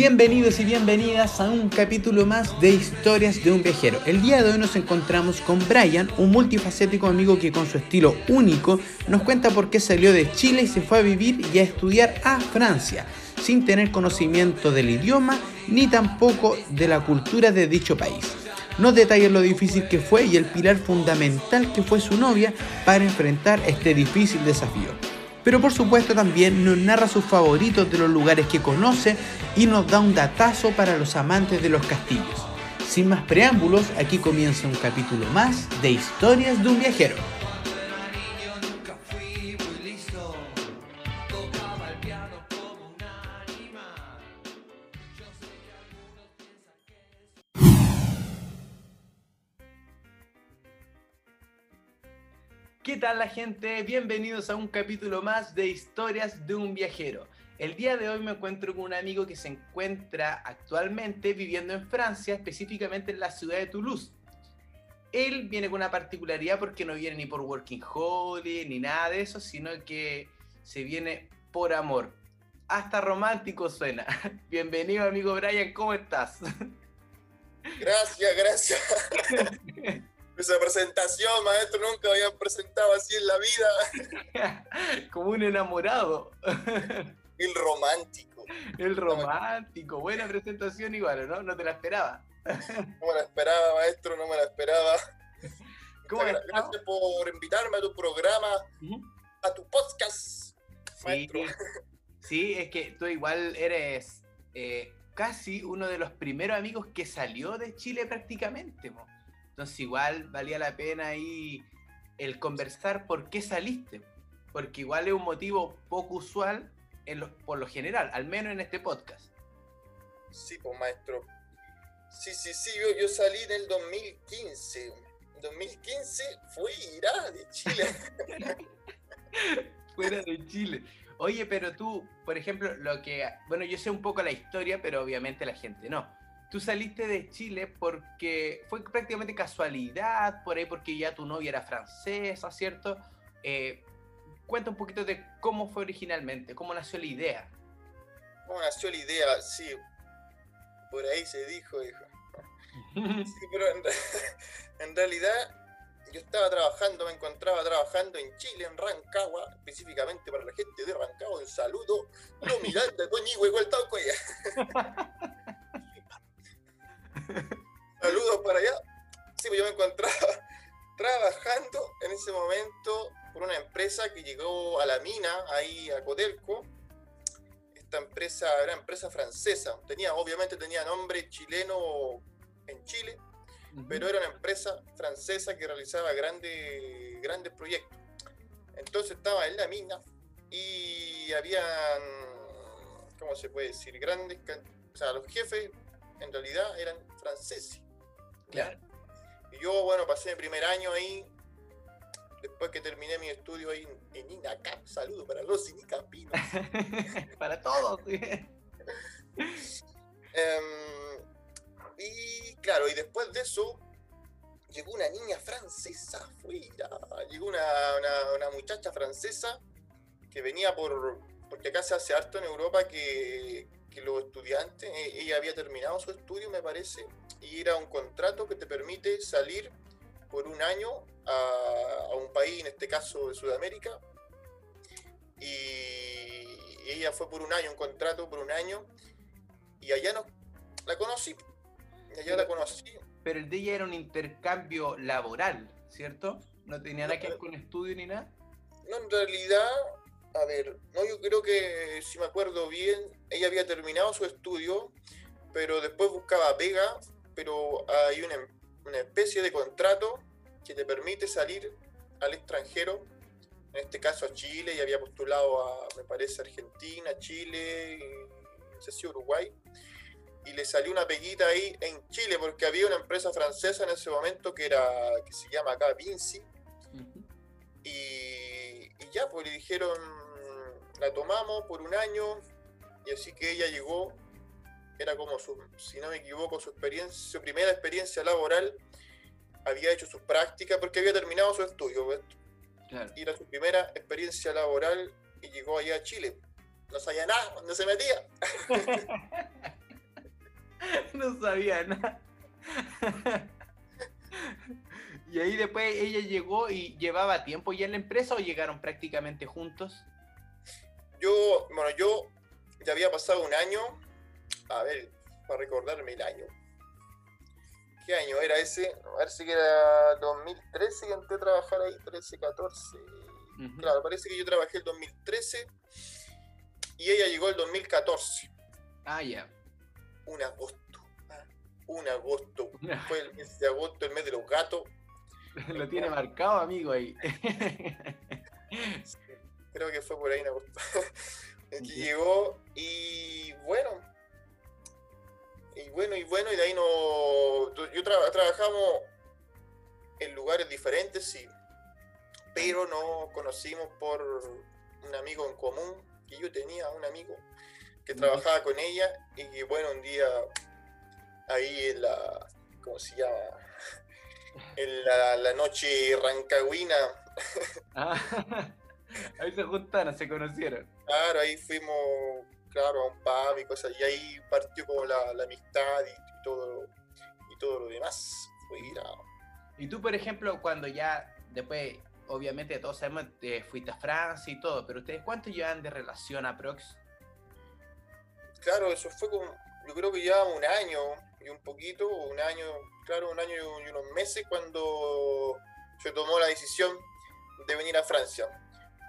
Bienvenidos y bienvenidas a un capítulo más de Historias de un viajero. El día de hoy nos encontramos con Brian, un multifacético amigo que con su estilo único nos cuenta por qué salió de Chile y se fue a vivir y a estudiar a Francia, sin tener conocimiento del idioma ni tampoco de la cultura de dicho país. Nos detalla lo difícil que fue y el pilar fundamental que fue su novia para enfrentar este difícil desafío pero por supuesto también nos narra sus favoritos de los lugares que conoce y nos da un datazo para los amantes de los castillos. Sin más preámbulos, aquí comienza un capítulo más de Historias de un viajero. ¿Qué tal la gente? Bienvenidos a un capítulo más de Historias de un viajero. El día de hoy me encuentro con un amigo que se encuentra actualmente viviendo en Francia, específicamente en la ciudad de Toulouse. Él viene con una particularidad porque no viene ni por Working Holiday ni nada de eso, sino que se viene por amor. Hasta romántico suena. Bienvenido amigo Brian, ¿cómo estás? Gracias, gracias. Esa presentación, maestro, nunca habían presentado así en la vida. Como un enamorado. El romántico. El romántico. Buena presentación igual, ¿no? No te la esperaba. No me la esperaba, maestro, no me la esperaba. ¿Cómo Gracias por invitarme a tu programa, a tu podcast, maestro. Sí, es que tú igual eres eh, casi uno de los primeros amigos que salió de Chile prácticamente. Entonces igual valía la pena ahí el conversar por qué saliste. Porque igual es un motivo poco usual por lo general, al menos en este podcast. Sí, pues maestro. Sí, sí, sí, yo, salí en el 2015. 2015 fui irá de Chile. Fuera de Chile. Oye, pero tú, por ejemplo, lo que, bueno, yo sé un poco la historia, pero obviamente la gente no. Tú saliste de Chile porque fue prácticamente casualidad, por ahí porque ya tu novia era francesa, ¿cierto? Eh, cuenta un poquito de cómo fue originalmente, cómo nació la idea. ¿Cómo nació la idea? Sí, por ahí se dijo, hijo. Sí, pero en, realidad yo estaba trabajando, me encontraba trabajando en Chile, en Rancagua, específicamente para la gente de Rancagua, un saludo, no miranda, coñigo, igual tauco Saludos para allá. Sí, pues yo me encontraba trabajando en ese momento por una empresa que llegó a la mina, ahí a Codelco. Esta empresa era empresa francesa, tenía, obviamente tenía nombre chileno en Chile, pero era una empresa francesa que realizaba grandes, grandes proyectos. Entonces estaba en la mina y habían, ¿cómo se puede decir? Grandes, o sea, los jefes en realidad eran franceses. Claro. Y yo, bueno, pasé mi primer año ahí después que terminé mi estudio ahí en, INACAP, saludo para los INICAPinos. para todos. Em, y claro, y después de eso llegó una niña francesa afuera, llegó una, una, muchacha francesa que venía por, porque acá se hace harto en Europa que, que los estudiantes, e, ella había terminado su estudio me parece, y era un contrato que te permite salir por un año a, un país, en este caso de Sudamérica, y ella fue por un año, un contrato por un año, y allá no, la conocí, allá la conocí. Pero el de ella era un intercambio laboral, ¿cierto? No tenía nada que ver con estudio ni nada. No, en realidad, a ver, no, yo creo que si me acuerdo bien, ella había terminado su estudio, pero después buscaba pega, pero hay una, una especie de contrato que te permite salir al extranjero, en este caso a Chile, y había postulado a, me parece, Argentina, Chile, no sé si Uruguay, y le salió una peguita ahí en Chile, porque había una empresa francesa en ese momento que era, que se llama acá Vinci, y, y, ya, pues le dijeron, la tomamos por un año, y así que ella llegó, era como su, si no me equivoco, su experiencia, su primera experiencia laboral había hecho sus prácticas porque había terminado su estudio. Y era su primera experiencia laboral y llegó allá a Chile. No sabía nada, ¿dónde se metía? no sabía nada. y ahí después ella llegó y llevaba tiempo ya en la empresa o llegaron prácticamente juntos. Yo, bueno, yo ya había pasado un año, a ver, para recordarme el año. ¿Qué año era ese? A ver si era 2013 y entré a trabajar ahí, 13, 14. Claro, parece que yo trabajé el 2013 y ella llegó el 2014. Ah, ya. Un agosto. Ah, un agosto. Fue el mes de agosto, el mes de los gatos. Lo tiene marcado, amigo, ahí. creo que fue por ahí que llegó y bueno. Y bueno, y bueno, y de ahí no. Yo trabajamos en lugares diferentes, sí. Pero nos conocimos por un amigo en común que yo tenía, un amigo que trabajaba con ella y que bueno, un día ahí en la, ¿cómo se llama? En la, noche rancagüina. Ah, ahí se juntaron, se conocieron. Claro, ahí fuimos, claro, a un pub y cosas, y ahí partió como la, amistad y, todo, y todo lo demás. Fue Y tú, por ejemplo, cuando ya después obviamente todos sabemos que fuiste a Francia y todo, pero ustedes cuánto llevan de relación a Prox? Claro, eso fue como, yo creo que ya un año y un poquito, un año, claro, un año y unos meses cuando se tomó la decisión de venir a Francia.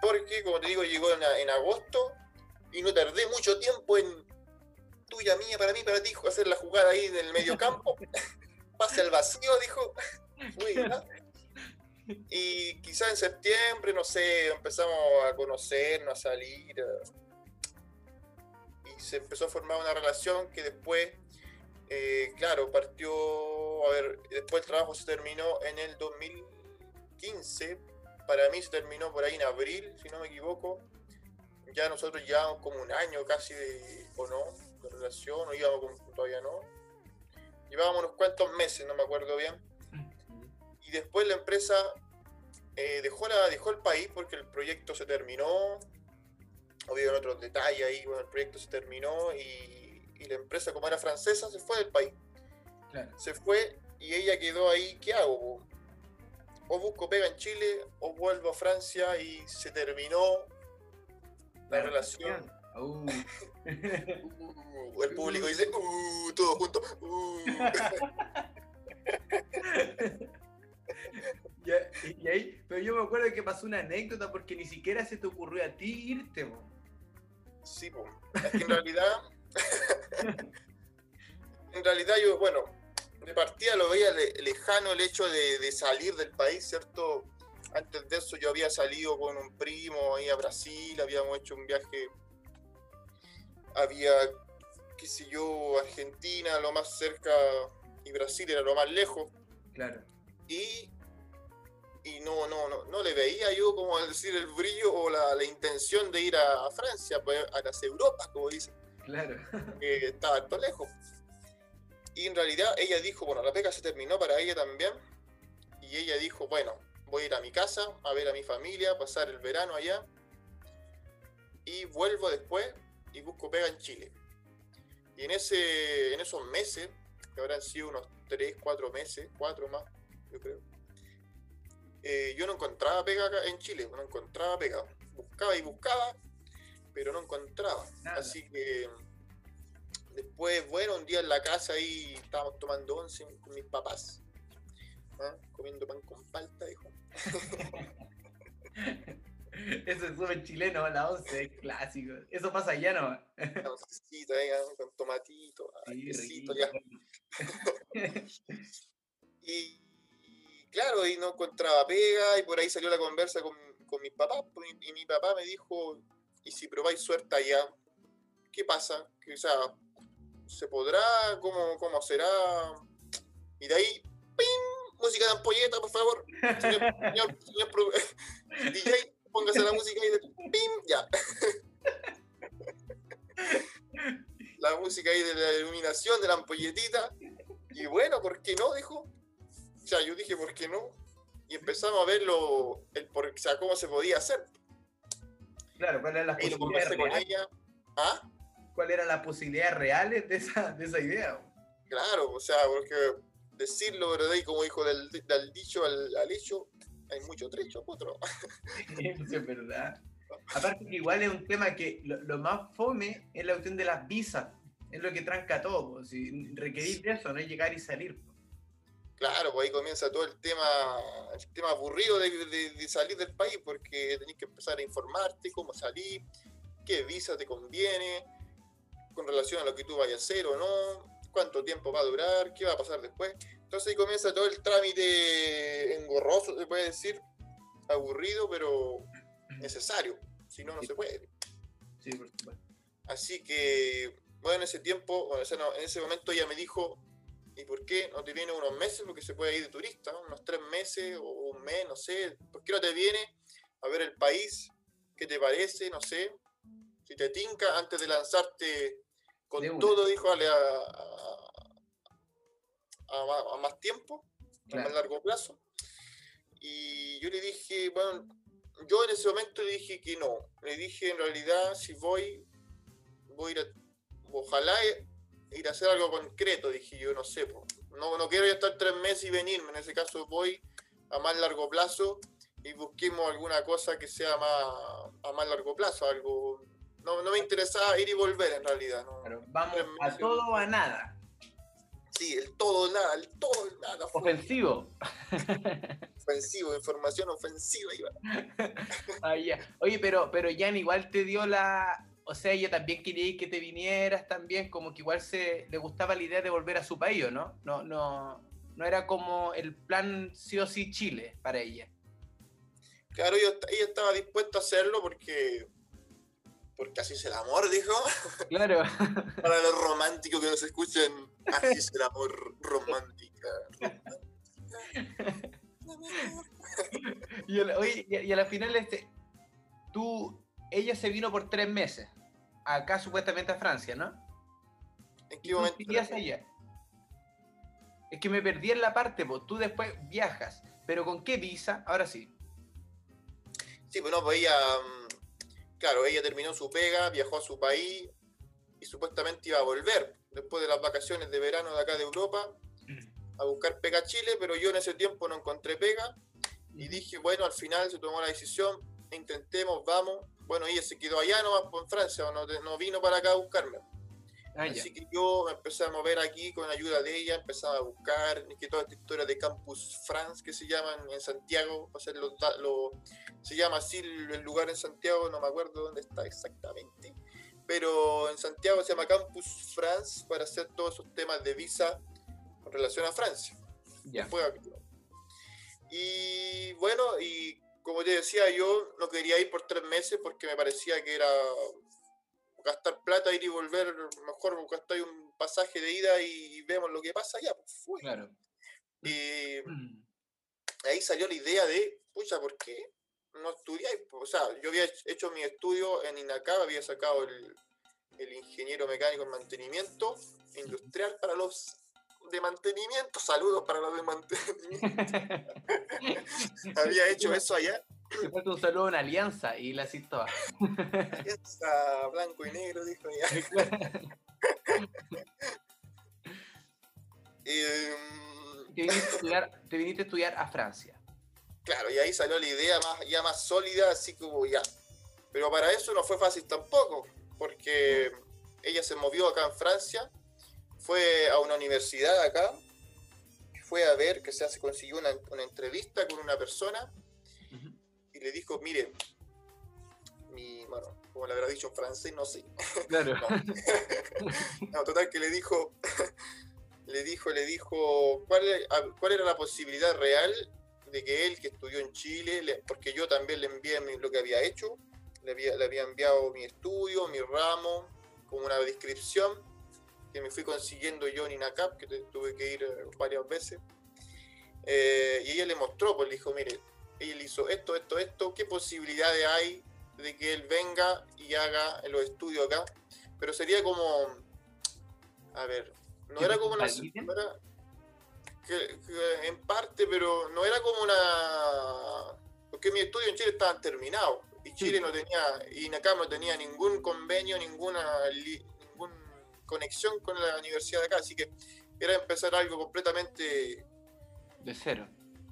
Porque, como te digo, llegó en, agosto y no tardé mucho tiempo en tuya, mía, para mí, para ti, hacer la jugada ahí en el medio campo. Pase al vacío, dijo. Y quizás en septiembre, no sé, empezamos a conocernos, a salir. Y se empezó a formar una relación que después, eh, claro, partió, a ver, después el trabajo se terminó en el 2015. Para mí se terminó por ahí en abril, si no me equivoco. Ya nosotros llevamos como un año casi de, o no, de relación, o íbamos todavía no. Llevábamos unos cuantos meses, no me acuerdo bien y después la empresa eh, dejó, la, dejó el país porque el proyecto se terminó. En otros detalles ahí, bueno, el proyecto se terminó y, la empresa, como era francesa, se fue del país. Se fue y ella quedó ahí, ¿qué hago? O busco pega en Chile o vuelvo a Francia y se terminó la, relación. Uh. Uh, el público dice, uh, todo junto. y, ahí, pero yo me acuerdo que pasó una anécdota porque ni siquiera se te ocurrió a ti irte, po. Sí, pues. Es que en realidad. en realidad, yo, bueno, de partida lo veía lejano el hecho de, salir del país, ¿cierto? Antes de eso yo había salido con un primo ahí a Brasil, habíamos hecho un viaje, había, qué sé yo, Argentina, lo más cerca, y Brasil era lo más lejos. Claro. Y, y no, no, no, no le veía yo como decir el brillo o la, intención de ir a, Francia, pues, a las Europas, como dicen. Claro. Que estaba harto lejos. Y en realidad ella dijo, bueno, la pega se terminó para ella también. Y ella dijo, bueno, voy a ir a mi casa, a ver a mi familia, pasar el verano allá. Y vuelvo después y busco pega en Chile. Y en, ese, en esos meses, que habrán sido unos 3, 4 meses, 4 más, yo creo. Eh, yo no encontraba pega acá en Chile, no encontraba pega. Buscaba y buscaba, pero no encontraba. Así que después, bueno, un día en la casa ahí estábamos tomando once con mis papás. ¿ah? Comiendo pan con palta, dijo. Eso es súper chileno, la once, es clásico. Eso pasa allá, ¿no? con tomatito, ya. y claro, y no encontraba pega, y por ahí salió la conversa con, con mis papás, pues, y mi papá me dijo, y si probáis suerte allá, ¿qué pasa? Que, o sea, ¿se podrá? ¿Cómo, cómo será? Y de ahí, ¡pim! Música de ampolleta, por favor. Señor, señor, DJ, póngase la música ahí de ¡pim! Ya. la música ahí de la iluminación de la ampolletita. Y bueno, ¿por qué no? Dijo sea, yo dije, ¿por qué no? Y empezamos a ver lo, el por, o sea, cómo se podía hacer. Claro, ¿cuáles eran las posibilidades reales? ¿Ah? ¿Cuáles eran las posibilidades reales de esa, de esa idea? Claro, o sea, porque decirlo, ¿verdad? Y como dijo del, del dicho al, al, hecho, hay mucho trecho, otro. Eso es verdad. Aparte que igual es un tema que lo, lo, más fome es la cuestión de las visas, es lo que tranca todo. Si requerir eso, no es llegar y salir. Claro, pues ahí comienza todo el tema, el tema aburrido de, de, de salir del país, porque tenés que empezar a informarte cómo salir, qué visa te conviene, con relación a lo que tú vayas a hacer o no, cuánto tiempo va a durar, qué va a pasar después. Entonces ahí comienza todo el trámite engorroso, se puede decir, aburrido, pero necesario, si no, no se puede. Sí. Así que, bueno, en ese tiempo, bueno, en ese momento ella me dijo, ¿y por qué no te viene unos meses? Porque se puede ir de turista, ¿no? unos tres meses o un mes, no sé. ¿Por qué no te viene a ver el país? ¿Qué te parece? No sé. Si te tinca antes de lanzarte con todo, dijo, a, a, a, más tiempo, claro. a más largo plazo. Y yo le dije, bueno, yo en ese momento le dije que no. Le dije, en realidad, si voy, voy a ir a, ojalá ir a hacer algo concreto, dije yo, no sé, no, no quiero ya estar tres meses y venirme, en ese caso voy a más largo plazo y busquemos alguna cosa que sea más a más largo plazo, algo no, no me interesaba ir y volver en realidad. No, claro, vamos a todo o a nada. Sí, el todo nada, el todo o nada. Ofensivo. ofensivo, información ofensiva. Iba. ah. Oye, pero, pero Jan igual te dio la, o sea, ella también quería que te vinieras también, como que igual se le gustaba la idea de volver a su país, ¿no? No, no, no era como el plan sí o sí Chile para ella. Claro, ella, ella estaba dispuesta a hacerlo porque, porque así es el amor, dijo. Claro. para los románticos que nos escuchen, así es el amor romántica. romántica. y, a, oye, y a la final, este, tú ella se vino por tres meses, acá supuestamente a Francia, ¿no? ¿En qué momento? allá? Es que me perdí en la parte, pues tú después viajas, pero ¿con qué visa? Ahora sí. Sí, bueno, pues ella, claro, ella terminó su pega, viajó a su país y supuestamente iba a volver después de las vacaciones de verano de acá de Europa a buscar pega a Chile, pero yo en ese tiempo no encontré pega y dije, bueno, al final se tomó la decisión, intentemos, vamos, bueno, ella se quedó allá nomás en Francia, no, no vino para acá a buscarme. Ah, Así que yo me empecé a mover aquí con ayuda de ella, empezaba a buscar, que toda esta historia de Campus France que se llaman en Santiago, o sea, se llama así el lugar en Santiago, no me acuerdo dónde está exactamente, pero en Santiago se llama Campus France para hacer todos esos temas de visa con relación a Francia. Ya. Fue y bueno, y como te decía, yo no quería ir por tres meses porque me parecía que era gastar plata, ir y volver, mejor gastar un pasaje de ida y vemos lo que pasa allá. Pues fue. Claro. Y ahí salió la idea de, pucha, ¿por qué no estudiáis? O sea, yo había hecho mi estudio en INACAB, había sacado el, el ingeniero mecánico en mantenimiento industrial para los de mantenimiento, saludos para los de mantenimiento. Había hecho eso allá. Te falta un saludo en Alianza y la citó. Alianza blanco y negro, dijo ya. eh, te, viniste a estudiar, te viniste a estudiar a Francia. Claro, y ahí salió la idea más, ya más sólida, así como ya. Pero para eso no fue fácil tampoco, porque ella se movió acá en Francia fue a una universidad acá, fue a ver que se hace, consiguió una, una entrevista con una persona uh -huh. y le dijo, mire, mi, bueno, como le habrá dicho en francés, no sé. Claro. no. no, total que le dijo, le dijo, le dijo, ¿cuál, cuál era la posibilidad real de que él, que estudió en Chile, le, porque yo también le envié lo que había hecho, le había, le había enviado mi estudio, mi ramo, como una descripción, que me fui consiguiendo yo en INACAP, que tuve que ir varias veces. Eh, y ella le mostró, pues le dijo, mire, él hizo esto, esto, esto, qué posibilidades hay de que él venga y haga los estudios acá. Pero sería como, a ver, no era como una... No era, que, que en parte, pero no era como una... Porque mis estudios en Chile estaban terminados y Chile sí. no tenía, y INACAP no tenía ningún convenio, ninguna, ningún conexión con la universidad de acá, así que era empezar algo completamente de cero.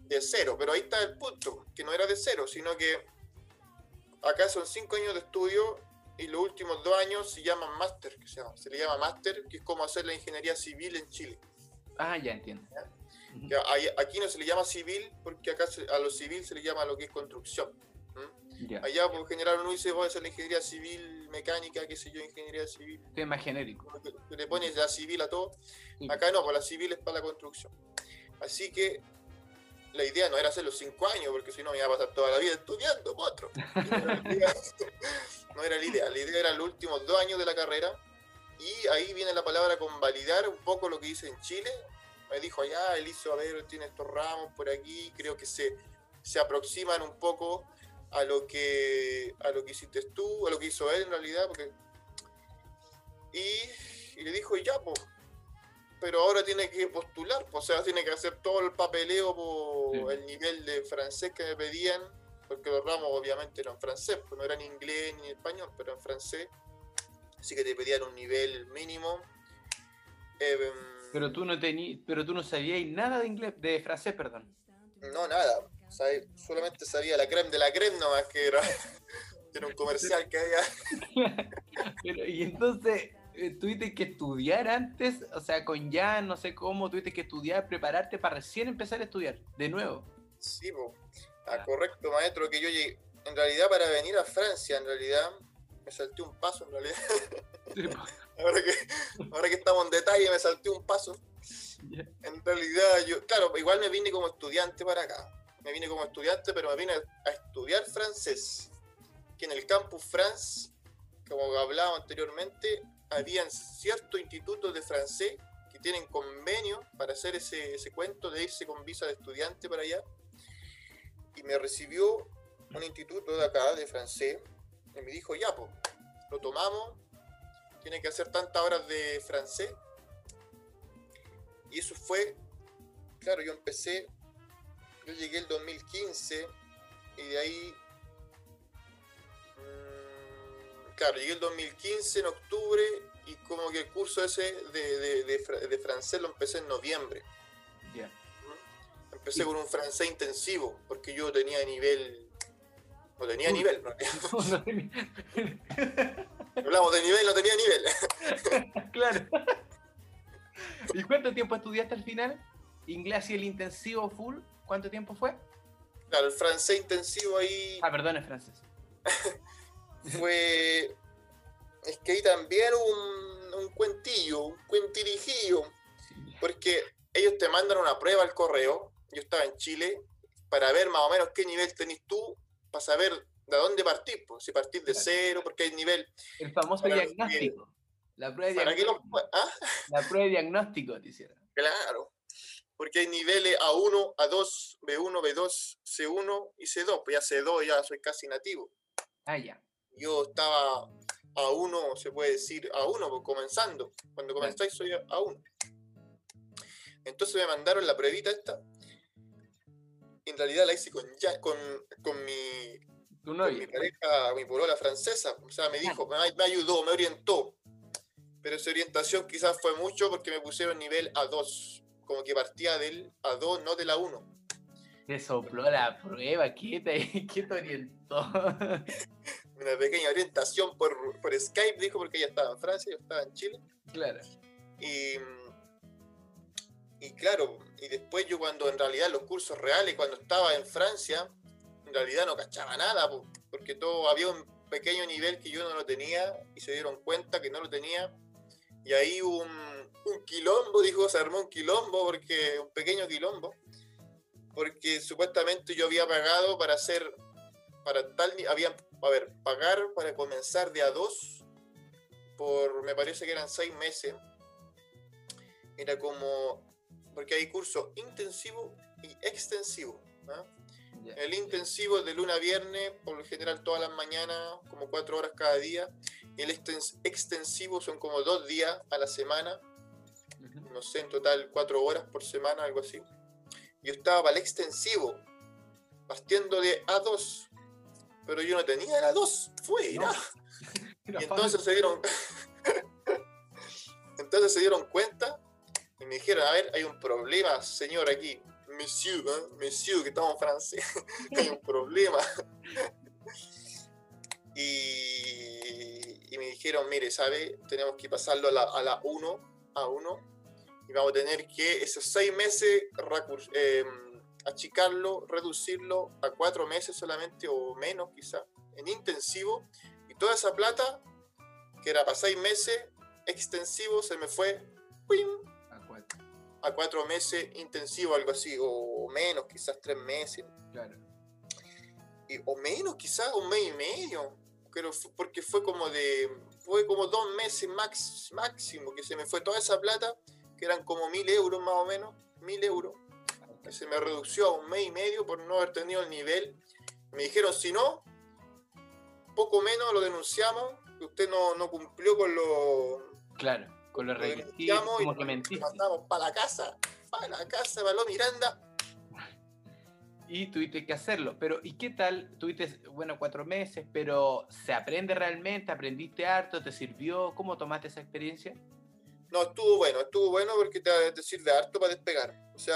De cero, pero ahí está el punto, que no era de cero, sino que acá son cinco años de estudio y los últimos dos años se llaman máster, que se, llama, se le llama máster, que es como hacer la ingeniería civil en Chile. Ah, ya entiendo. aquí no se le llama civil porque acá a lo civil se le llama lo que es construcción. Allá por general uno dice voy a hacer la ingeniería civil mecánica, qué sé yo, ingeniería civil. Es más genérico. Le pones la civil a todo. Acá no, pues la civil es para la construcción. Así que la idea no era hacer los cinco años, porque si no me iba a pasar toda la vida estudiando, otro. No era la idea, la idea era los últimos dos años de la carrera. Y ahí viene la palabra convalidar un poco lo que hice en Chile. Me dijo allá, él hizo, a ver, tiene estos ramos por aquí, creo que se, se aproximan un poco a lo que a lo que hiciste tú, a lo que hizo él en realidad, porque y, le dijo, ya, pues, pero ahora tiene que postular, o sea, tiene que hacer todo el papeleo por el nivel de francés que me pedían, porque los ramos obviamente eran francés, pues no eran inglés ni español, pero en francés, así que te pedían un nivel mínimo. Em, pero tú no tenías, pero tú no sabías nada de inglés, de francés, perdón. No, nada. Solamente sabía la creme de la creme nomás que era, era un comercial que había. y entonces, eh, tuviste que estudiar antes, o sea, con ya no sé cómo, tuviste que estudiar, prepararte para recién empezar a estudiar, de nuevo. Sí, ah, correcto, maestro, que yo llegué, en realidad para venir a Francia, en realidad, me salté un paso, en realidad. ahora, que, ahora que estamos en detalle, me salté un paso. En realidad, yo, claro, igual me vine como estudiante para acá. Me vine como estudiante, pero me vine a estudiar francés. Que en el Campus France, como hablábamos anteriormente, habían ciertos institutos de francés que tienen convenio para hacer ese, cuento de irse con visa de estudiante para allá. Y me recibió un instituto de acá, de francés, y me dijo, ya, pues, lo tomamos, tiene que hacer tantas horas de francés. Y eso fue, claro, yo empecé, yo llegué el 2015 y de ahí claro, llegué el 2015 en octubre y como que el curso ese de, francés lo empecé en noviembre. Ya. Empecé con un francés intensivo, porque yo tenía nivel. No tenía nivel, no, Hablamos de nivel, no tenía nivel. claro. ¿Y cuánto tiempo estudiaste al final? ¿Inglés y el intensivo full? ¿Cuánto tiempo fue? Claro, el francés intensivo ahí. Ah, perdón, es francés. fue. Es que hay también un, un cuentillo, un cuentirijillo, porque ellos te mandan una prueba al correo. Yo estaba en Chile para ver más o menos qué nivel tenés tú, para saber de dónde partís, pues, si partís de cero, porque hay nivel. El famoso diagnóstico. la prueba de diagnóstico. ¿ah? La prueba de diagnóstico te hicieron. Claro. Porque hay niveles A1, A2, B1, B2, C1 y C2. Pues ya C2 ya soy casi nativo. Ah, ya yo estaba a uno, se puede decir, a uno, pues, comenzando. Cuando comenzáis soy a uno. Entonces me mandaron la pruebita esta. En realidad la hice con, ya, con, con mi, con mi pareja, mi polola francesa. O sea, me dijo, me, ayudó, me orientó. Pero esa orientación quizás fue mucho porque me pusieron nivel A2. Como que partía del A2, no de la 1. Te sopló la prueba, ¿qué te, qué te orientó? una pequeña orientación por, Skype, dijo, porque ella estaba en Francia, yo estaba en Chile. Claro. Y, y claro, y después yo cuando en realidad los cursos reales, cuando estaba en Francia, en realidad no cachaba nada, porque todo había un pequeño nivel que yo no lo tenía y se dieron cuenta que no lo tenía. Y ahí un, un quilombo, dijo, se armó un quilombo, porque un pequeño quilombo, porque supuestamente yo había pagado para hacer, para tal, había a ver, pagar para comenzar de a dos por, me parece que eran seis meses. Era como, porque hay curso intensivo y extensivo. El intensivo es de luna a viernes, por lo general todas las mañanas, como cuatro horas cada día. El extensivo son como dos días a la semana. No sé, en total cuatro horas por semana, algo así. Yo estaba para el extensivo, partiendo de A2, pero yo no tenía la dos, fuera. y entonces se dieron. entonces se dieron cuenta Y me dijeron, a ver, hay un problema, señor, aquí. Monsieur, ¿eh? Monsieur, que estamos en francés. hay un problema. Y, y, me dijeron, mire, ¿sabe? Tenemos que pasarlo a la, a la 1, a 1. Y vamos a tener que esos seis meses eh, achicarlo, reducirlo a cuatro meses solamente o menos quizá, en intensivo. Y toda esa plata, que era para seis meses, extensivo, se me fue a cuatro meses intensivo, algo así, o menos, quizás tres meses. Claro. Y, o menos, quizás un mes y medio. Pero porque fue como de. Fue como dos meses max, máximo que se me fue toda esa plata, que eran como mil euros más o menos, mil euros, que se me redució a un mes y medio por no haber tenido el nivel. Me dijeron, si no, poco menos lo denunciamos, que usted no, no cumplió con lo. Claro con los requisitos, como que mentiste. Mandamos para la casa, para la casa, para Miranda. Y tuviste que hacerlo. Pero, ¿y qué tal? Tuviste, bueno, cuatro meses, pero ¿se aprende realmente? ¿Aprendiste harto? ¿Te sirvió? ¿Cómo tomaste esa experiencia? No, estuvo bueno, estuvo bueno porque te, te sirve harto para despegar. O sea,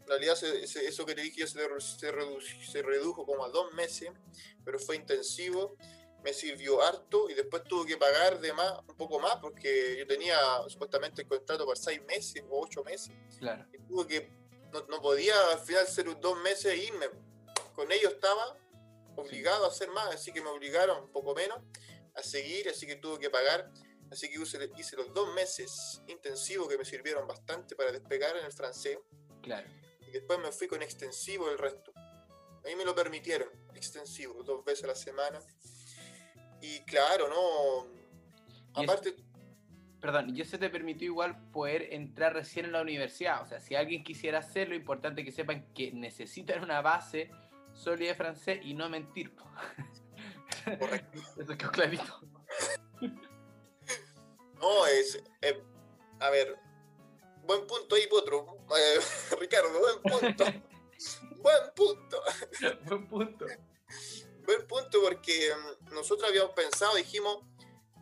en realidad eso que te dije se, se, se redujo como a dos meses, pero fue intensivo me sirvió harto y después tuve que pagar de más, un poco más porque yo tenía supuestamente el contrato por seis meses o ocho meses. Claro. Y tuve que, no, podía al final ser dos meses e irme. Con ellos estaba obligado a hacer más, así que me obligaron un poco menos a seguir, así que tuve que pagar. Así que hice, hice los dos meses intensivos que me sirvieron bastante para despegar en el francés. Claro. Y después me fui con extensivo el resto. Ahí me lo permitieron, extensivo, dos veces a la semana. Y claro, ¿no? Aparte... perdón, ¿y eso te permitió igual poder entrar recién en la universidad? O sea, si alguien quisiera hacerlo, importante que sepan que necesitan una base sólida de francés y no mentir. Correcto. Eso quedó clarito. No, es... Eh, a ver, buen punto ahí, otro. Eh, Ricardo, buen punto. buen punto. buen punto buen punto porque mm, nosotros habíamos pensado, dijimos,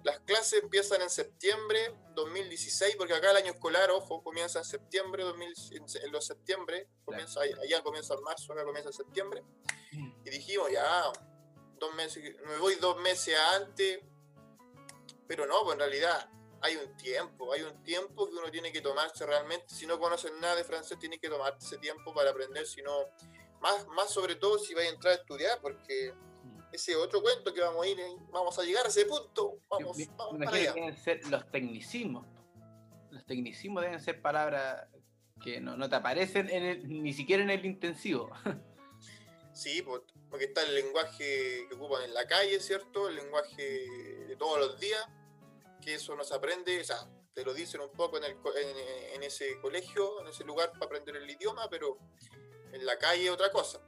las clases empiezan en septiembre 2016, porque acá el año escolar, ojo, comienza en septiembre, 2000, en los septiembre, comienza, allá comienza en marzo, acá comienza en septiembre, mm. y dijimos, ya, dos meses, me voy dos meses antes, pero no, pues en realidad hay un tiempo, hay un tiempo que uno tiene que tomarse realmente, si no conoces nada de francés, tiene que tomarte ese tiempo para aprender, si no, más, más sobre todo si vas a entrar a estudiar, porque ese otro cuento que vamos a ir, vamos a llegar a ese punto. Vamos, vamos para allá. deben ser los tecnicismos. Los tecnicismos deben ser palabras que no, te aparecen ni siquiera en el intensivo. Sí, porque está el lenguaje que ocupan en la calle, ¿cierto? El lenguaje de todos los días, que eso no se aprende, o sea, te lo dicen un poco en, el, en, ese colegio, en ese lugar para aprender el idioma, pero en la calle otra cosa.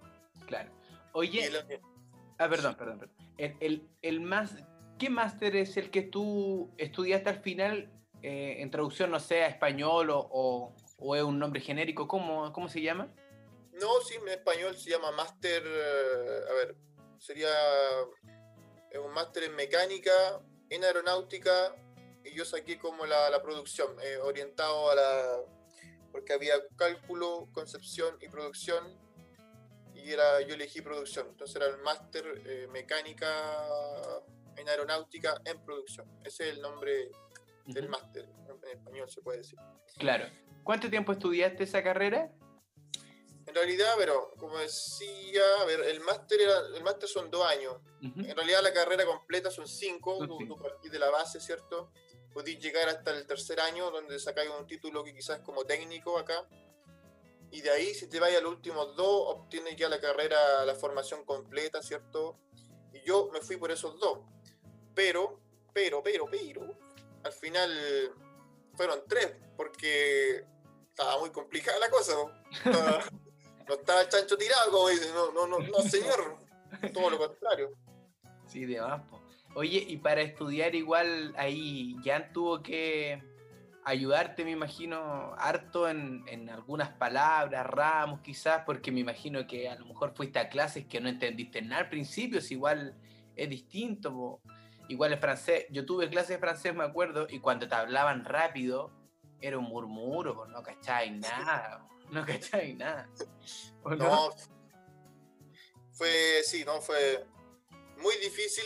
Claro. Oye, Ah, perdón, perdón, perdón. El, el, más, ¿Qué máster es el que tú estudiaste al final eh, en traducción, no sé, español o, o, es un nombre genérico? ¿Cómo, ¿Cómo se llama? No, sí, en español se llama máster, eh, a ver, sería un máster en mecánica, en aeronáutica, y yo saqué como la, la producción, eh, orientado a la, porque había cálculo, concepción y producción, y era, yo elegí producción. Entonces era el máster eh, mecánica en aeronáutica en producción. Ese es el nombre del máster, en español se puede decir. Claro. ¿Cuánto tiempo estudiaste esa carrera? En realidad, pero como decía, a ver, el máster el máster son dos años. En realidad la carrera completa son cinco, tú, tú, partís de la base, ¿cierto? Podéis llegar hasta el tercer año, donde sacáis un título que quizás como técnico acá, y de ahí, si te vas a los últimos dos, obtienes ya la carrera, la formación completa, ¿cierto? Y yo me fui por esos dos. Pero, pero, pero, pero, al final fueron tres, porque estaba muy complicada la cosa. No, estaba el chancho tirado, como dicen, no, no, no, no, señor. Todo lo contrario. Sí, de más. Oye, y para estudiar igual ahí, ¿ya tuvo que ayudarte, me imagino, harto en, en, algunas palabras, ramos quizás, porque me imagino que a lo mejor fuiste a clases que no entendiste nada al principio, si igual es distinto. Igual el francés, yo tuve clases de francés, me acuerdo, y cuando te hablaban rápido, era un murmuro, pues no cacháis nada, no cacháis nada. no? Fue, sí, no, fue muy difícil,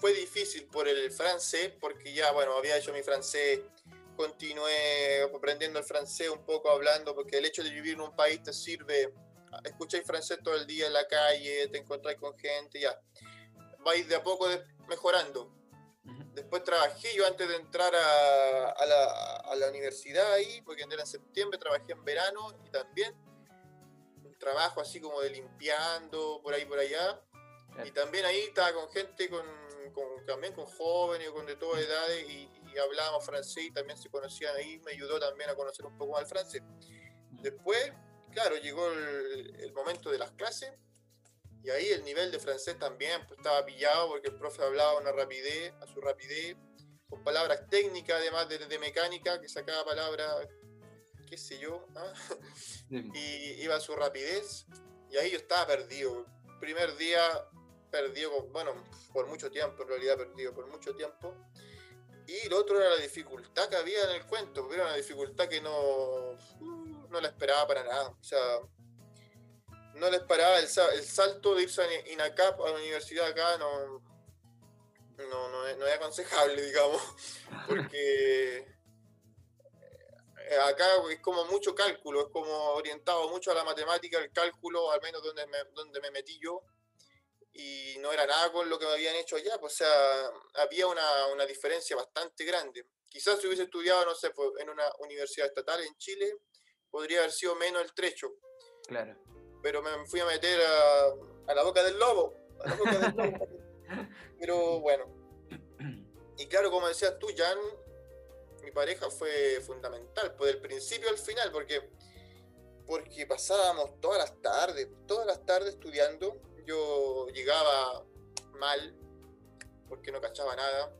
fue difícil por el francés, porque ya, bueno, había hecho mi francés, continué aprendiendo el francés un poco, hablando, porque el hecho de vivir en un país te sirve, escucháis francés todo el día en la calle, te encontráis con gente, ya, vais de a poco mejorando. Después trabajé yo antes de entrar a, a, la, a, la, universidad ahí, porque entré en septiembre, trabajé en verano y también un trabajo así como de limpiando por ahí por allá. Y también ahí estaba con gente, con, con también con jóvenes, con de todas edades, y, y, hablábamos francés y también se conocían ahí, me ayudó también a conocer un poco más el francés. Después, claro, llegó el, el momento de las clases y ahí el nivel de francés también pues, estaba pillado porque el profe hablaba una rapidez, a su rapidez, con palabras técnicas además de, de mecánica, que sacaba palabras, qué sé yo, ¿ah? y iba a su rapidez. Y ahí yo estaba perdido. Primer día perdido, bueno, por mucho tiempo, en realidad perdido por mucho tiempo. Y lo otro era la dificultad que había en el cuento, era una dificultad que no, no la esperaba para nada. O sea, no les paraba el, salto de irse a INACAP a la universidad acá, no, no, no, es, aconsejable, digamos, porque eh, acá es como mucho cálculo, es como orientado mucho a la matemática, el cálculo, al menos donde me, donde me metí yo, y no era nada con lo que me habían hecho allá, pues, o sea, había una, una diferencia bastante grande. Quizás si hubiese estudiado, no sé, pues, en una universidad estatal en Chile, podría haber sido menos el trecho. Claro pero me fui a meter a, la boca del lobo. pero bueno. Y claro, como decías tú, Jan, mi pareja fue fundamental, pues del principio al final, porque, porque pasábamos todas las tardes, todas las tardes estudiando. Yo llegaba mal, porque no cachaba nada.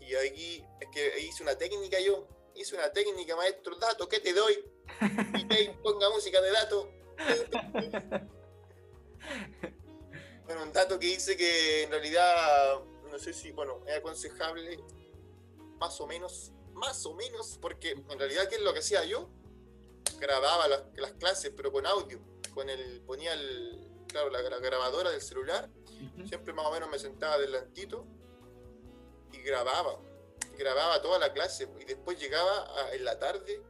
Y aquí es que hice una técnica yo, hice una técnica, maestro, dato, ¿qué te doy? Y te ponga música de dato, bueno, un dato que dice que en realidad, no sé si, bueno, es aconsejable, más o menos, más o menos, porque en realidad, ¿qué es lo que hacía yo? Grababa las, clases, pero con audio, con el, ponía el, claro, la, grabadora del celular, siempre más o menos me sentaba adelantito y grababa, grababa toda la clase, y después llegaba en la tarde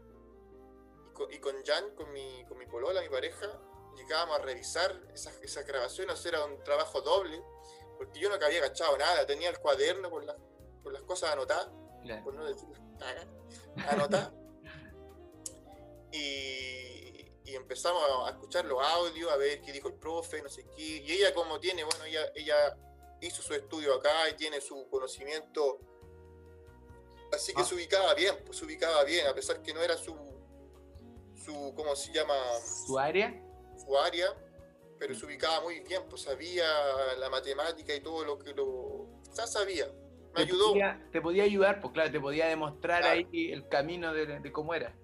y con Jan, con mi, con mi polola, mi pareja, llegábamos a revisar esas, esas grabaciones, era un trabajo doble, porque yo no había agachado nada, tenía el cuaderno con, las, con las cosas anotadas, por no decir anotadas, y, y, empezamos a escuchar los audios, a ver qué dijo el profe, no sé qué, y ella como tiene, bueno, ella, ella hizo su estudio acá y tiene su conocimiento, así que ah. se ubicaba bien, pues se ubicaba bien, a pesar que no era su su, ¿cómo se llama? Su área. Su área, pero se ubicaba muy bien, pues sabía la matemática y todo lo que lo... Ya sabía, me ayudó. te podía ayudar, pues claro, te podía demostrar ahí el camino de, cómo era.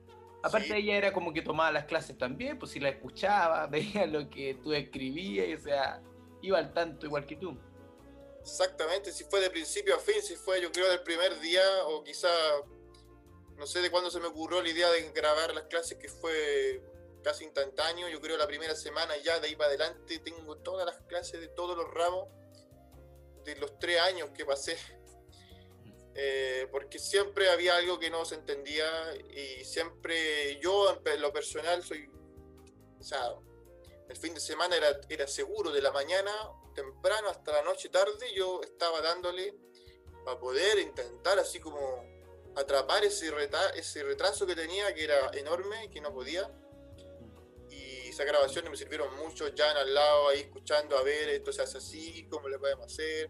Aparte ella era como que tomaba las clases también, pues si la escuchaba, veía lo que tú escribías, y, o sea, iba al tanto igual que tú. Exactamente, si fue de principio a fin, si fue yo creo del primer día o quizá no sé de cuándo se me ocurrió la idea de grabar las clases, que fue casi instantáneo. Yo creo la primera semana ya de ahí para adelante tengo todas las clases de todos los ramos de los tres años que pasé. Eh, porque siempre había algo que no se entendía y siempre yo en lo personal soy, o sea, el fin de semana era, era seguro, de la mañana temprano hasta la noche tarde yo estaba dándole para poder intentar así como atrapar ese, ese retraso que tenía, que era enorme, que no podía. Y esas grabaciones me sirvieron mucho, ya al lado, ahí escuchando, a ver, esto se hace así, cómo le podemos hacer.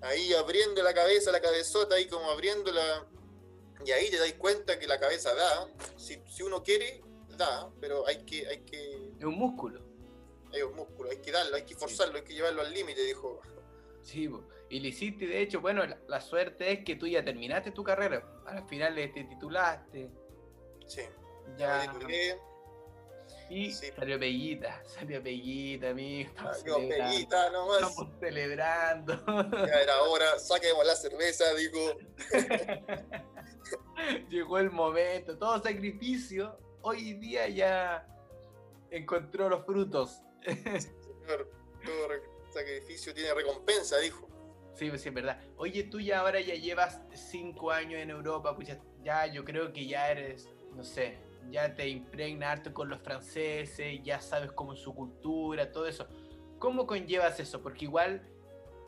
Ahí abriendo la cabeza, la cabezota, ahí como abriéndola. Y ahí te das cuenta que la cabeza da. Si, si uno quiere, da, pero hay que, hay que... Es un músculo. Es un músculo, hay que darlo, hay que forzarlo, hay que llevarlo al límite, dijo Sí, y lo hiciste, de hecho, bueno, la, suerte es que tú ya terminaste tu carrera. Al final te titulaste. Sí. Ya. Y salió Peguita, salió Peguita, amigo. Salió Peguita nomás. Estamos celebrando. Ya era hora, saquemos la cerveza, digo. Llegó el momento, todo sacrificio, hoy día ya encontró los frutos. Señor, todo sacrificio tiene recompensa, dijo. Sí, pues sí, es verdad. Oye, tú ya ahora ya llevas cinco años en Europa, pues ya, yo creo que ya eres, no sé, ya te impregna harto con los franceses, ya sabes cómo es su cultura, todo eso. ¿Cómo conllevas eso? Porque igual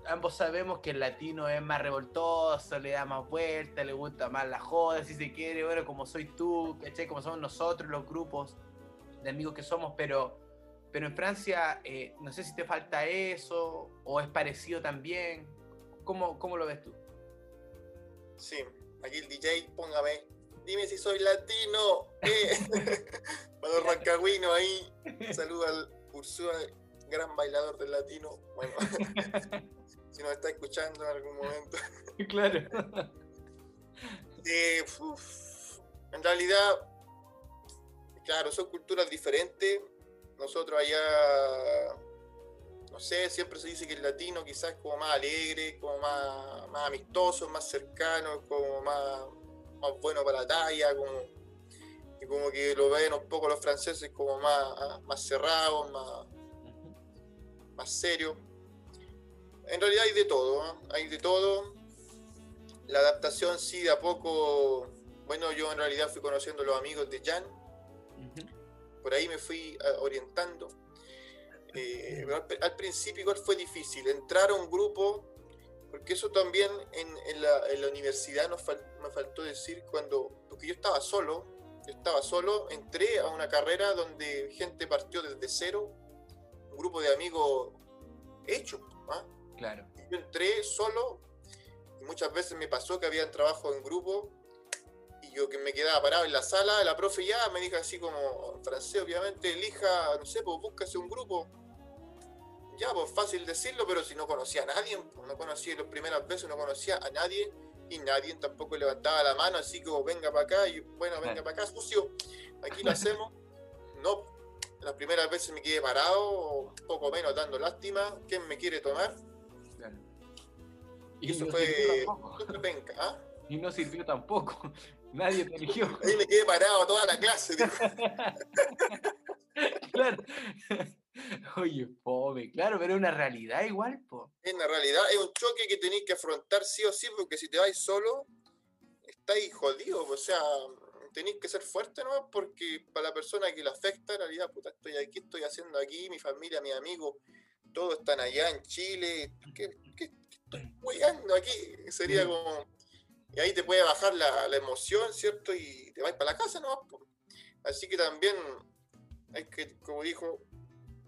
ambos sabemos que el latino es más revoltoso, le da más vuelta, le gusta más la joda, si se quiere, bueno, como soy tú. Como somos nosotros, los grupos de amigos que somos, pero, pero en Francia, eh, no sé si te falta eso, o es parecido también. ¿Cómo, cómo lo ves tú? Sí, aquí el DJ, póngame, dime si soy latino. Eh. Rancagüinos ahí, saluda al Ursula, gran bailador del latino. Bueno, si nos está escuchando en algún momento. claro. Eh, en realidad, claro, son culturas diferentes. Nosotros allá, no sé, siempre se dice que el latino quizás es como más alegre, como más, más amistoso, más cercano, como más, más bueno para la talla, como, y como que lo ven un poco los franceses como más, más cerrados, más, más serios. En realidad hay de todo, ¿eh? hay de todo. La adaptación sí de a poco, bueno, yo en realidad fui conociendo a los amigos de Jan, por ahí me fui eh, orientando. Eh, al, principio igual fue difícil entrar a un grupo, porque eso también en, la, universidad nos me faltó decir cuando, porque yo estaba solo, yo estaba solo, entré a una carrera donde gente partió desde cero, un grupo de amigos hechos. ¿ah? Claro. Yo entré solo y muchas veces me pasó que había trabajo en grupo y yo que me quedaba parado en la sala, la profe ya me dijo así como en francés, obviamente, elija, no sé, pues búscase un grupo. Ya, pues fácil decirlo, pero si no conocía a nadie, pues, no conocía las primeras veces, no conocía a nadie y nadie tampoco levantaba la mano, así como venga para acá y bueno, venga para acá, sucio, aquí lo hacemos. No, las primeras veces me quedé parado, un poco menos dando lástima, ¿quién me quiere tomar? Y, eso fue... ¿ah? Y no sirvió tampoco. Nadie te eligió. Ahí me quedé parado toda la clase. claro. Oye, pobre, claro, pero es una realidad igual, po. Es una realidad, es un choque que tenéis que afrontar sí o sí, porque si te vais solo, estáis jodidos, o sea, tenéis que ser fuerte, ¿no? Porque para la persona que le afecta, en realidad, puta, estoy aquí, estoy haciendo aquí, mi familia, mis amigos, todos están allá en Chile, ¿qué, qué, estoy jugando aquí? Sería como y ahí te puede bajar la, emoción, ¿cierto? Y te vas para la casa, ¿no? Así que también hay que, como dijo,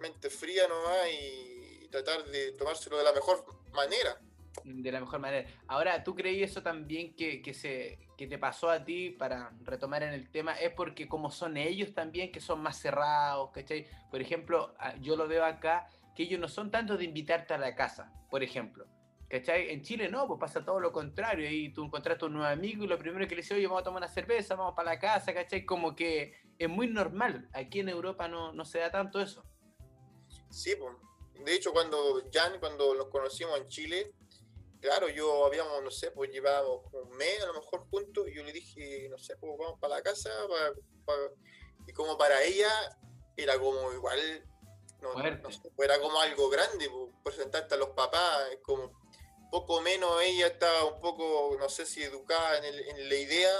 mente fría nomás y tratar de tomárselo de la mejor manera. De la mejor manera. Ahora, ¿tú creí eso también que, se, que te pasó a ti, para retomar en el tema, es porque como son ellos también, que son más cerrados, ¿cachai? Por ejemplo, yo lo veo acá, que ellos no son tanto de invitarte a la casa, por ejemplo ¿Cachai? En Chile no, pues pasa todo lo contrario. Y tú encontraste un nuevo amigo y lo primero que le dice, oye, vamos a tomar una cerveza, vamos para la casa, ¿cachai? Como que es muy normal. Aquí en Europa no, no se da tanto eso. Sí, pues. De hecho, cuando Jan, cuando nos conocimos en Chile, claro, yo habíamos, no sé, pues llevábamos un mes a lo mejor juntos y yo le dije, no sé, pues vamos para la casa. y como para ella era como igual, no, no sé, pues, era como algo grande, pues, presentarte a los papás, como poco menos ella estaba un poco, no sé si educada en, la idea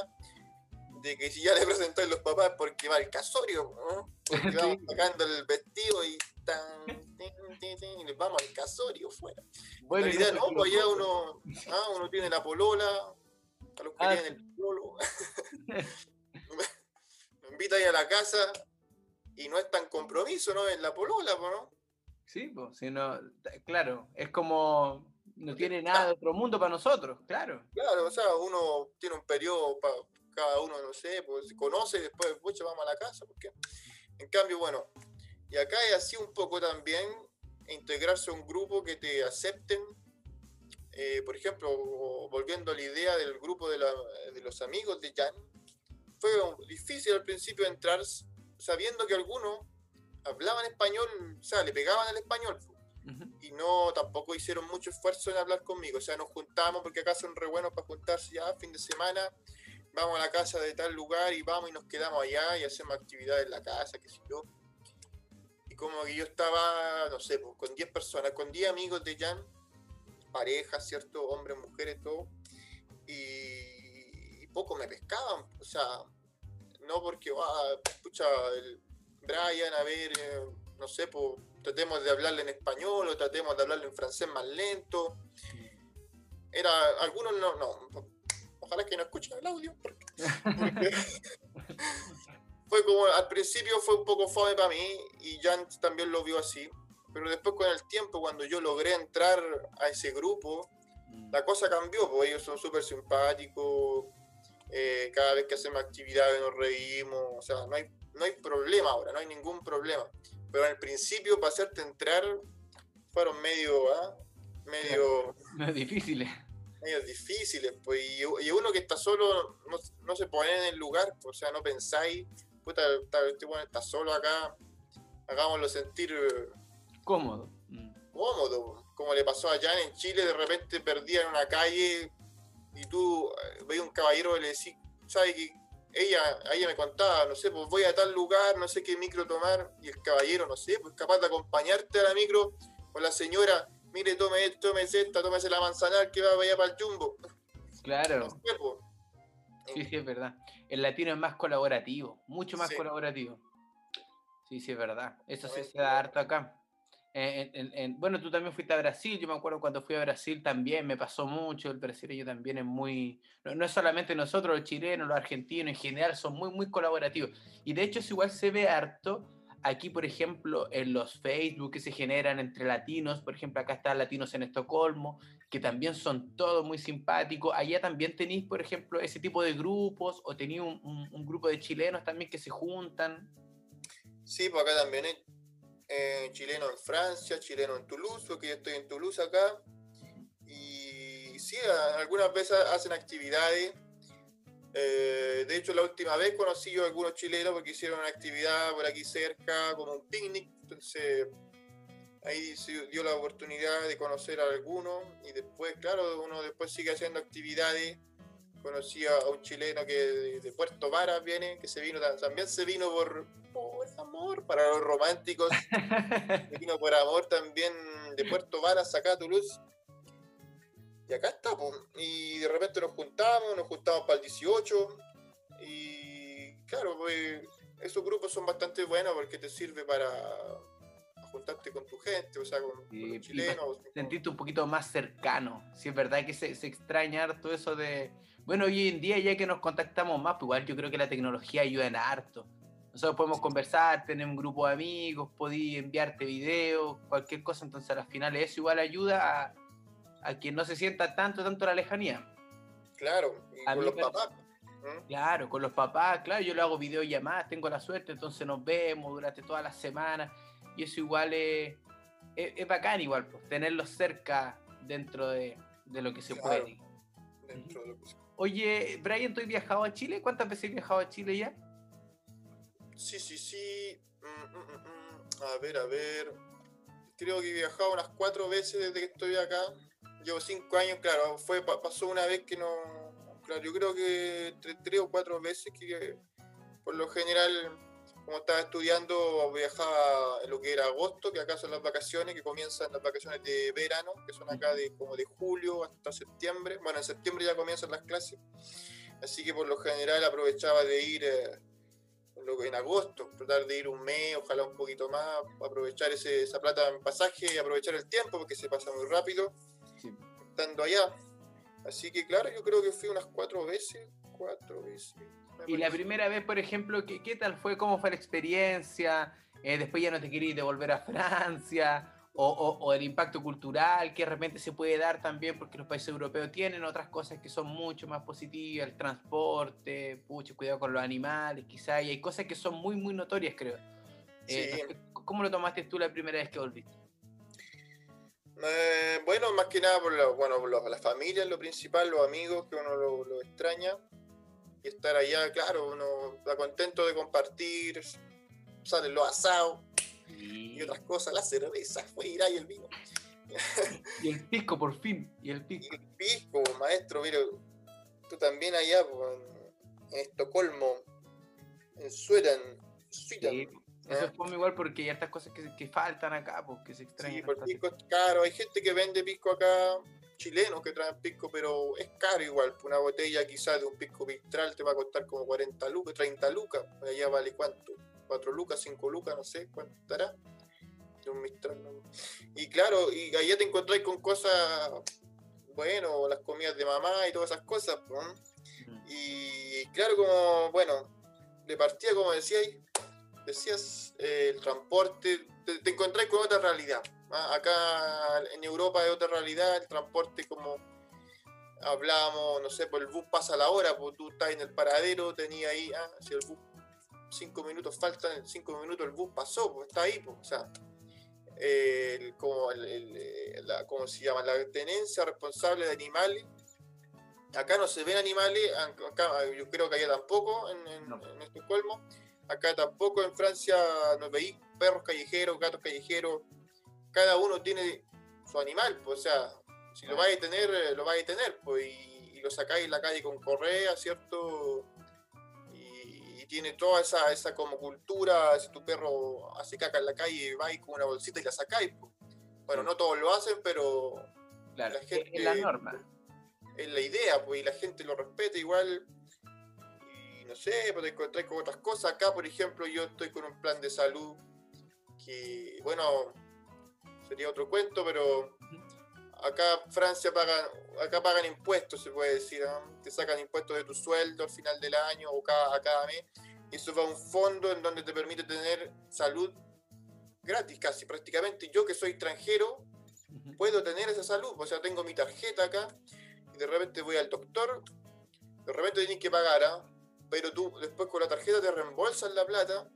de que si ya le presenté a los papás porque va al casorio, ¿no? porque vamos sacando el vestido y tan, y vamos al casorio fuera. Bueno, en realidad no, pues allá uno, ah, uno tiene la polola, a los que ah, tienen el pololo, me invita ahí a la casa y no es tan compromiso, ¿no? En la polola, ¿no? Sí, pues, sino, claro, es como no tiene nada de otro mundo para nosotros, claro. Claro, o sea, uno tiene un periodo para cada uno, no sé, pues conoce y después, pucha, vamos a la casa, porque en cambio, bueno, y acá es así un poco también integrarse a un grupo que te acepten, eh, por ejemplo, volviendo a la idea del grupo de, de los amigos de Jan, fue difícil al principio entrar sabiendo que algunos hablaban español, o sea, le pegaban al español y no tampoco hicieron mucho esfuerzo en hablar conmigo. O sea, nos juntamos porque acá son re buenos para juntarse ya fin de semana. Vamos a la casa de tal lugar y vamos y nos quedamos allá y hacemos actividades en la casa, qué sé yo. Y como que yo estaba, no sé, pues, con 10 personas, con 10 amigos de Jan, parejas, ¿cierto? Hombres, mujeres, todo. Y, y poco me pescaban, o sea, no porque, ah, pucha, el Brian, a ver, eh, no sé, pues tratemos de hablarle en español o tratemos de hablarle en francés más lento. Era, algunos no, no, ojalá que no escuchen el audio, porque, fue como, al principio fue un poco fome para mí y Jan también lo vio así, pero después con el tiempo, cuando yo logré entrar a ese grupo, la mm. cosa cambió, porque ellos son súper simpáticos, eh, cada vez que hacemos actividades nos reímos, o sea, no hay, no hay problema ahora, no hay ningún problema. Pero al principio, para hacerte entrar, fueron medio, ¿ah? medio... Medio difíciles. Medio difíciles, pues, y, uno que está solo no, se pone en el lugar, pues, o sea, no pensáis, puta, este bueno está solo acá, hagámoslo sentir... Cómodo. Mm. Cómodo, como le pasó allá en Chile, de repente perdía en una calle y tú eh, veías un caballero y le decís, ¿sabes qué? ella, ella me contaba, no sé, pues voy a tal lugar, no sé qué micro tomar, y el caballero, no sé, pues capaz de acompañarte a la micro, o la señora, mire, tome esto, tome esta, tómese la manzana que va allá para el jumbo. Claro. Sí, sí, es verdad. El latino es más colaborativo, mucho más colaborativo. Sí, sí, es verdad. Eso sí se da harto acá bueno, tú también fuiste a Brasil, yo me acuerdo cuando fui a Brasil también me pasó mucho, el brasileño también es muy, no, es solamente nosotros, los chilenos, los argentinos en general, son muy, muy colaborativos. Y de hecho es igual se ve harto aquí, por ejemplo, en los Facebook que se generan entre latinos, por ejemplo, acá están Latinos en Estocolmo, que también son todos muy simpáticos. Allá también tenéis, por ejemplo, ese tipo de grupos o tenéis un, un, grupo de chilenos también que se juntan. Sí, pues acá también hay eh, chileno en Francia, chileno en Toulouse, porque yo estoy en Toulouse acá. Y sí, algunas veces hacen actividades. Eh, de hecho, la última vez conocí yo a algunos chilenos porque hicieron una actividad por aquí cerca, como un picnic. Entonces, ahí se dio la oportunidad de conocer a algunos. Y después, claro, uno después sigue haciendo actividades conocí a un chileno que de, Puerto Varas viene, que se vino también se vino por, por amor, para los románticos, se vino por amor también de Puerto Varas acá a Toulouse. Y acá estamos, y de repente nos juntamos, nos juntamos para el 18, y claro, pues, esos grupos son bastante buenos porque te sirve para juntarte con tu gente, o sea, con, los chilenos. Sentirte un poquito más cercano. Si es verdad que se, se extraña todo eso de. Bueno, hoy en día, ya que nos contactamos más, pues igual yo creo que la tecnología ayuda en harto. Nosotros podemos conversar, tener un grupo de amigos, podí enviarte videos, cualquier cosa, entonces al final eso igual ayuda a, a quien no se sienta tanto, tanto la lejanía. Claro, y con los papás. Claro, con los papás, claro, yo le hago videollamadas, tengo la suerte, entonces nos vemos durante toda la semana y eso igual es, es, bacán igual, pues, tenerlos cerca dentro de, lo que se puede. Oye, Brian, ¿tú has viajado a Chile? ¿Cuántas veces has viajado a Chile ya? Sí, sí, sí. Mm, mm, mm, a ver, a ver. Creo que he viajado unas cuatro veces desde que estoy acá. Llevo cinco años, claro. Fue, pasó una vez que no. Claro, yo creo que tres o cuatro veces que por lo general como estaba estudiando, viajaba en lo que era agosto, que acá son las vacaciones, que comienzan las vacaciones de verano, que son acá de como de julio hasta septiembre. Bueno, en septiembre ya comienzan las clases, así que por lo general aprovechaba de ir eh, en agosto, tratar de ir un mes, ojalá un poquito más, aprovechar ese, esa plata en pasaje y aprovechar el tiempo, porque se pasa muy rápido, estando allá. Así que claro, yo creo que fui unas cuatro veces, cuatro veces y la primera vez, por ejemplo, ¿qué, qué tal fue? ¿Cómo fue la experiencia? Eh, después ya no te querías devolver a Francia. O, o, el impacto cultural que de repente se puede dar también porque los países europeos tienen otras cosas que son mucho más positivas, el transporte, pucho, cuidado con los animales, quizá, y hay cosas que son muy, muy notorias, creo. Eh, ¿Cómo lo tomaste tú la primera vez que volviste? Eh, bueno, más que nada por, la, bueno, la familia, lo principal, los amigos que uno lo, lo extraña y estar allá, claro, uno está contento de compartir, salen los asados y otras cosas, la cerveza fuera y el vino. y el pisco, por fin, y el pisco. el pisco, maestro, mira, tú también allá, pues, en Estocolmo, en Sweden. Sí, eso es como igual porque hay estas cosas que, que faltan acá, porque pues, se extrañan. Sí, porque pisco es caro. Hay gente que vende pisco acá, chilenos que traen pisco, pero es caro igual. Una botella quizás de un pisco mistral te va a costar como 40 lucas, 30 lucas. Allá vale cuánto, 4 lucas, 5 lucas, no sé cuánto estará. De un mistral. Y claro, y allá te encontráis con cosas, bueno, las comidas de mamá y todas esas cosas. Y claro, como, bueno, de partida, como decíais, decías, eh, el transporte, te, te encontrás con otra realidad. ¿ah? Acá en Europa es otra realidad, el transporte como hablamos, no sé, pues el bus pasa la hora, pues tú estás en el paradero, tenía ahí, ah, si el bus, cinco minutos faltan, cinco minutos el bus pasó, pues está ahí, pues, o sea, como eh, la, ¿cómo se llama? La tenencia responsable de animales. Acá no se ven animales, acá, yo creo que allá tampoco, en, en, en Estocolmo Acá tampoco en Francia no veis perros callejeros, gatos callejeros. Cada uno tiene su animal, pues, o sea, si lo vais a tener, eh, lo vais a tener, pues, y, lo sacáis en la calle con correa, ¿cierto? Y, tiene toda esa, esa como cultura, si tu perro hace caca en la calle, vais con una bolsita y la sacáis. Pues. Bueno, no todos lo hacen, pero la gente, es la norma. Es la idea, pues, y la gente lo respeta igual no sé, pues te encontrás con otras cosas. Acá, por ejemplo, yo estoy con un plan de salud que, bueno, sería otro cuento, pero acá Francia paga, acá pagan impuestos, se puede decir, te sacan impuestos de tu sueldo al final del año o cada, a cada mes. Y eso va a un fondo en donde te permite tener salud gratis, casi prácticamente. Yo que soy extranjero, puedo tener esa salud. O sea, tengo mi tarjeta acá y de repente voy al doctor, de repente tienen que pagar, ¿ah? Pero tú después con la tarjeta te reembolsan la plata.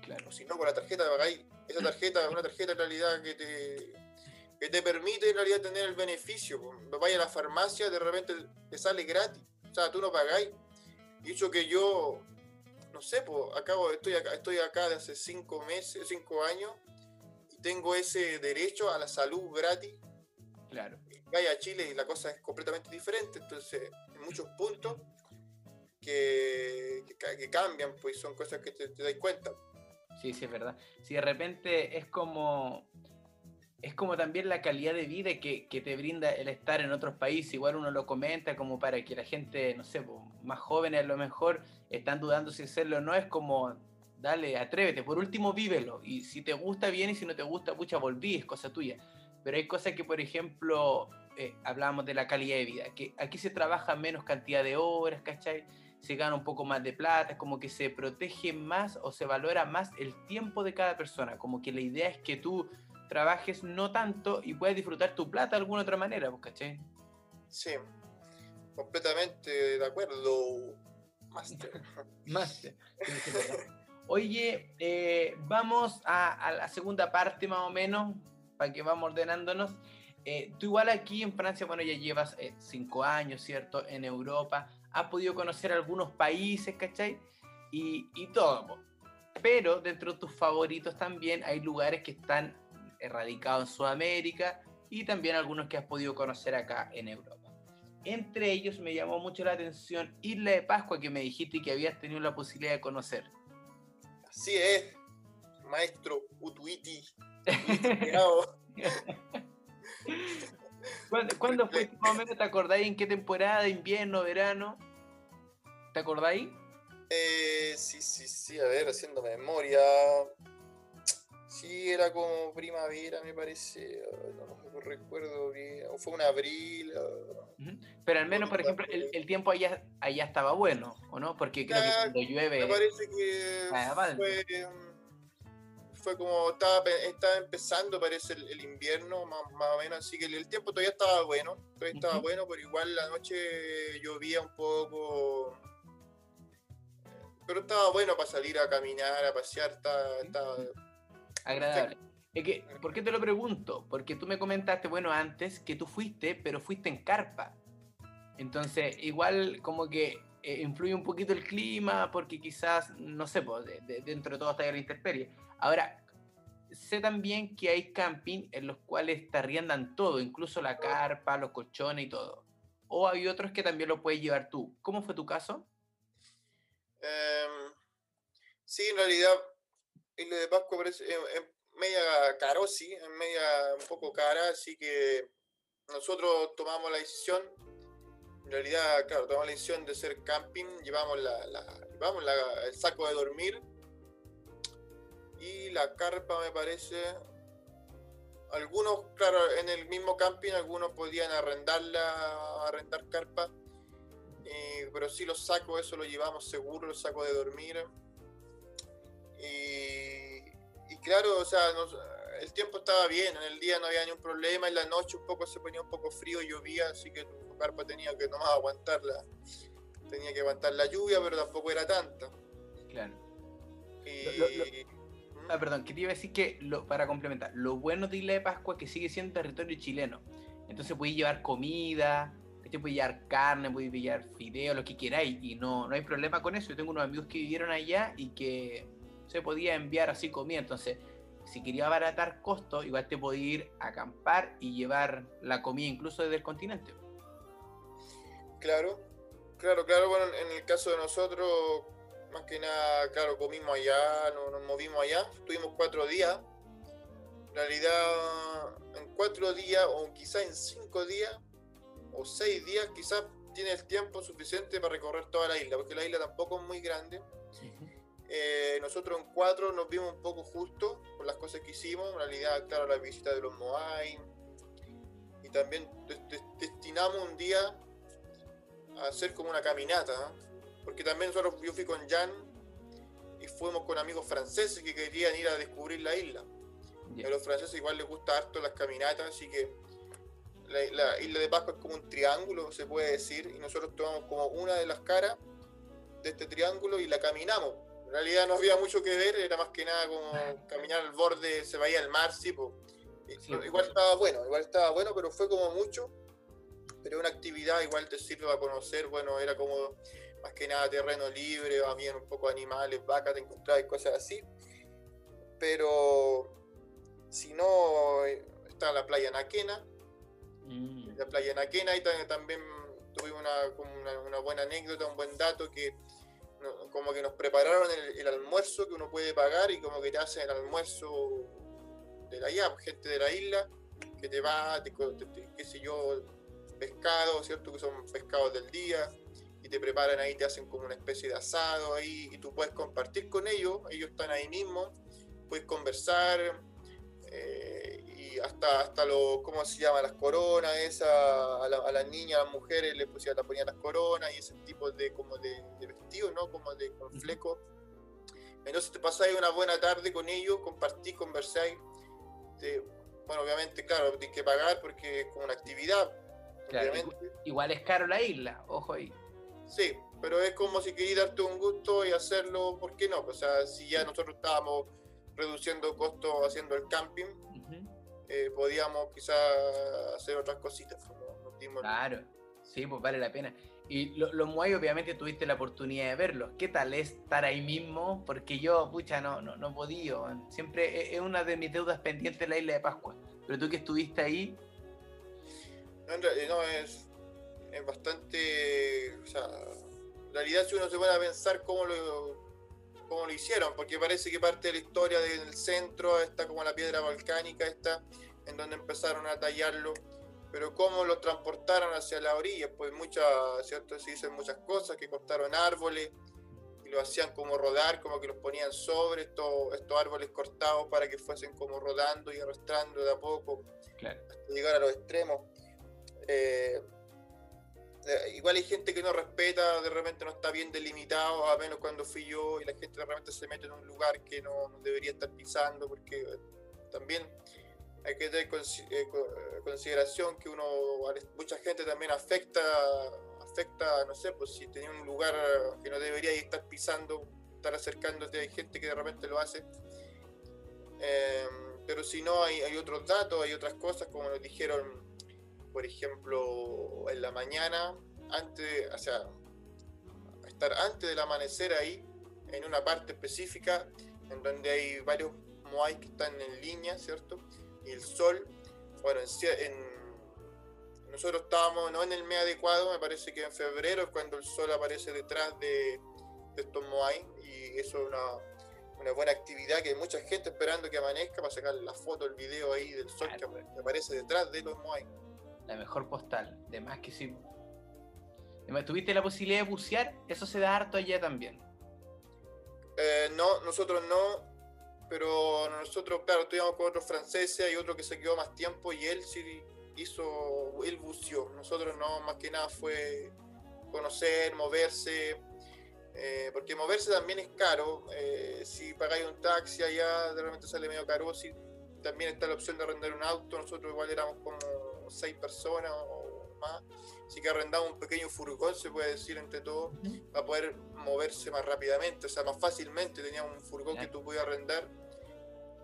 Claro. Si no, con la tarjeta pagáis. Esa tarjeta es una tarjeta en realidad que te, que te permite en realidad tener el beneficio. Vaya a la farmacia, de repente te sale gratis. O sea, tú no pagáis. Y eso que yo, no sé, pues acabo, estoy acá, estoy acá de hace cinco meses, cinco años, y tengo ese derecho a la salud gratis. Claro. Vaya a Chile y la cosa es completamente diferente. Entonces, en muchos puntos que, que, cambian, pues son cosas que te, das cuenta. Sí, sí, es verdad. Si de repente es como es como también la calidad de vida que, que, te brinda el estar en otros países. Igual uno lo comenta como para que la gente, no sé, más jóvenes a lo mejor están dudando si hacerlo o no. Es como, dale, atrévete. Por último, vívelo. Y si te gusta, bien. Y si no te gusta, pucha, volví, es cosa tuya. Pero hay cosas que, por ejemplo, eh, hablábamos de la calidad de vida. Que aquí se trabaja menos cantidad de horas, ¿cachai? Se gana un poco más de plata, es como que se protege más o se valora más el tiempo de cada persona, como que la idea es que tú trabajes no tanto y puedas disfrutar tu plata de alguna otra manera, ¿pues ¿cachai? Sí, completamente de acuerdo, Master. Master. Oye, eh, vamos a, la segunda parte más o menos, para que vamos ordenándonos. Eh, tú igual aquí en Francia, bueno, ya llevas eh, cinco años, ¿cierto? En Europa has podido conocer algunos países, ¿cachai? Y, y todo. Pero dentro de tus favoritos también hay lugares que están erradicados en Sudamérica y también algunos que has podido conocer acá en Europa. Entre ellos me llamó mucho la atención Isla de Pascua que me dijiste que habías tenido la posibilidad de conocer. Así es, maestro Utuiti. ¿Cuándo, fue más o menos? ¿Te acordáis en qué temporada? ¿Invierno, verano? ¿Te acordáis? Eh, sí, sí, sí, a ver, haciendo memoria. Sí, era como primavera, me parece. No, recuerdo bien. O fue un abril. Pero al menos, por ejemplo, el, tiempo allá, allá estaba bueno, ¿o no? Porque creo que cuando llueve. Me parece que ah, fue, fue como estaba, estaba empezando, parece, el, invierno, más, o menos, así que el, tiempo todavía estaba bueno, todavía estaba bueno, pero igual la noche llovía un poco, pero estaba bueno para salir a caminar, a pasear, estaba... Agradable. que, ¿Por qué te lo pregunto? Porque tú me comentaste, bueno, antes que tú fuiste, pero fuiste en carpa. Entonces, igual como que eh, influye un poquito el clima, porque quizás, no sé, pues, dentro de todo está la intemperie. Ahora, sé también que hay camping en los cuales te arriendan todo, incluso la carpa, los colchones y todo. O hay otros que también lo puedes llevar tú. ¿Cómo fue tu caso? Em, sí, en realidad, Isla de Pascua parece media caro, sí, es media un poco cara, así que nosotros tomamos la decisión, en realidad, claro, tomamos la decisión de hacer camping, llevamos, la, llevamos el saco de dormir y la carpa, me parece. Algunos, claro, en el mismo camping, algunos podían arrendarla, arrendar carpa, pero sí los sacos, eso lo llevamos seguro, los sacos de dormir. Y, claro, o sea, el tiempo estaba bien, en el día no había ningún problema, en la noche un poco se ponía un poco frío, llovía, así que carpa tenía que nomás aguantarla, tenía que aguantar la lluvia, pero tampoco era tanta. Claro. Ah, perdón, quería decir que, lo, para complementar, lo bueno de Isla de Pascua es que sigue siendo territorio chileno. Entonces podéis llevar comida, puedes llevar carne, podéis llevar fideo, lo que queráis, y no, no hay problema con eso. Yo tengo unos amigos que vivieron allá y que se podía enviar así comida. Entonces, si quería abaratar costos, igual te podía ir a acampar y llevar la comida incluso desde el continente. Claro, claro, claro. Bueno, en el caso de nosotros, más que nada, claro, comimos allá, nos, movimos allá, estuvimos cuatro días. En realidad, en cuatro días, o quizás en cinco días, o seis días, quizás tiene el tiempo suficiente para recorrer toda la isla, porque la isla tampoco es muy grande. Eh, nosotros en cuatro nos vimos un poco justo por las cosas que hicimos. En realidad, claro, la visita de los Moai. Y también destinamos un día a hacer como una caminata porque también nosotros, yo fui con Jan y fuimos con amigos franceses que querían ir a descubrir la isla. A los franceses igual les gusta harto las caminatas, así que la, isla de Pascua es como un triángulo, se puede decir, y nosotros tomamos como una de las caras de este triángulo y la caminamos. En realidad no había mucho que ver, era más que nada como caminar al borde, se veía el mar, sí, igual estaba bueno, igual estaba bueno, pero fue como mucho. Pero una actividad igual te sirve a conocer, bueno, era como más que nada terreno libre, bien un poco animales, vacas, te encontrás y cosas así. Pero si no, está la playa Naquena. Mm. La playa Naquena, y también tuve una, una, buena anécdota, un buen dato que como que nos prepararon el, almuerzo que uno puede pagar y como que te hacen el almuerzo de la IAP, gente de la isla, que te va, qué sé yo, pescado, ¿cierto? Que son pescados del día, y te preparan ahí, te hacen como una especie de asado ahí y tú puedes compartir con ellos, ellos están ahí mismo, puedes conversar eh, y hasta, hasta lo, ¿cómo se llama? Las coronas, esa, a, las niñas, a las mujeres les pusieron, la ponían las coronas y ese tipo de, como de, vestido, ¿no? Como de con fleco. Entonces te pasáis una buena tarde con ellos, compartís, conversáis. bueno, obviamente, claro, tienes que pagar porque es como una actividad. Igual es caro la isla, ojo ahí. Sí, pero es como si querías darte un gusto y hacerlo, ¿por qué no? O sea, si ya nosotros estábamos reduciendo costos haciendo el camping, eh, podíamos quizás hacer otras cositas. claro, sí, pues vale la pena. Y los lo Muay obviamente tuviste la oportunidad de verlos. ¿Qué tal es estar ahí mismo? Porque yo, pucha, no, no, no podido. Siempre es una de mis deudas pendientes la isla de Pascua. Pero tú que estuviste ahí... No, no es, es bastante. O sea, en realidad, si uno se pone a pensar cómo lo, cómo lo hicieron, porque parece que parte de la historia del centro está como la piedra volcánica, esta, en donde empezaron a tallarlo, pero cómo lo transportaron hacia la orilla, pues muchas, ¿cierto? Se dicen muchas cosas, que cortaron árboles y lo hacían como rodar, como que los ponían sobre estos, estos árboles cortados para que fuesen como rodando y arrastrando de a poco hasta llegar a los extremos. Eh, eh, igual hay gente que no respeta, de repente no está bien delimitado, a menos cuando fui yo, y la gente de repente se mete en un lugar que no, debería estar pisando, porque eh, también hay que tener eh, consideración que uno, mucha gente también afecta, afecta, no sé, pues si tenía un lugar que no debería estar pisando, estar acercándote, hay gente que de repente lo hace. pero si no, hay, hay otros datos, hay otras cosas, como nos dijeron por ejemplo, en la mañana, antes, o sea, estar antes del amanecer ahí, en una parte específica, en donde hay varios moai que están en línea, ¿cierto? Y el sol, bueno, en, nosotros estábamos no en el mes adecuado, me parece que en febrero, cuando el sol aparece detrás de, de estos Moai y eso es una, una, buena actividad que hay mucha gente esperando que amanezca para sacar la foto, el video ahí del sol que, aparece detrás de los Moai. La mejor postal, de más que sí. ¿Tuviste la posibilidad de bucear? Eso se da harto allá también. Eh, no, nosotros no, pero nosotros, claro, estuvimos con otros franceses y otro que se quedó más tiempo y él sí hizo, él buceó. Nosotros no, más que nada fue conocer, moverse, eh, porque moverse también es caro. Eh, si pagáis un taxi allá, de repente sale medio caro. Si también está la opción de arrendar un auto. Nosotros igual éramos como seis personas o más. Así que arrendamos un pequeño furgón, se puede decir entre todos, para poder moverse más rápidamente, o sea, más fácilmente. Teníamos un furgón que tú podías arrendar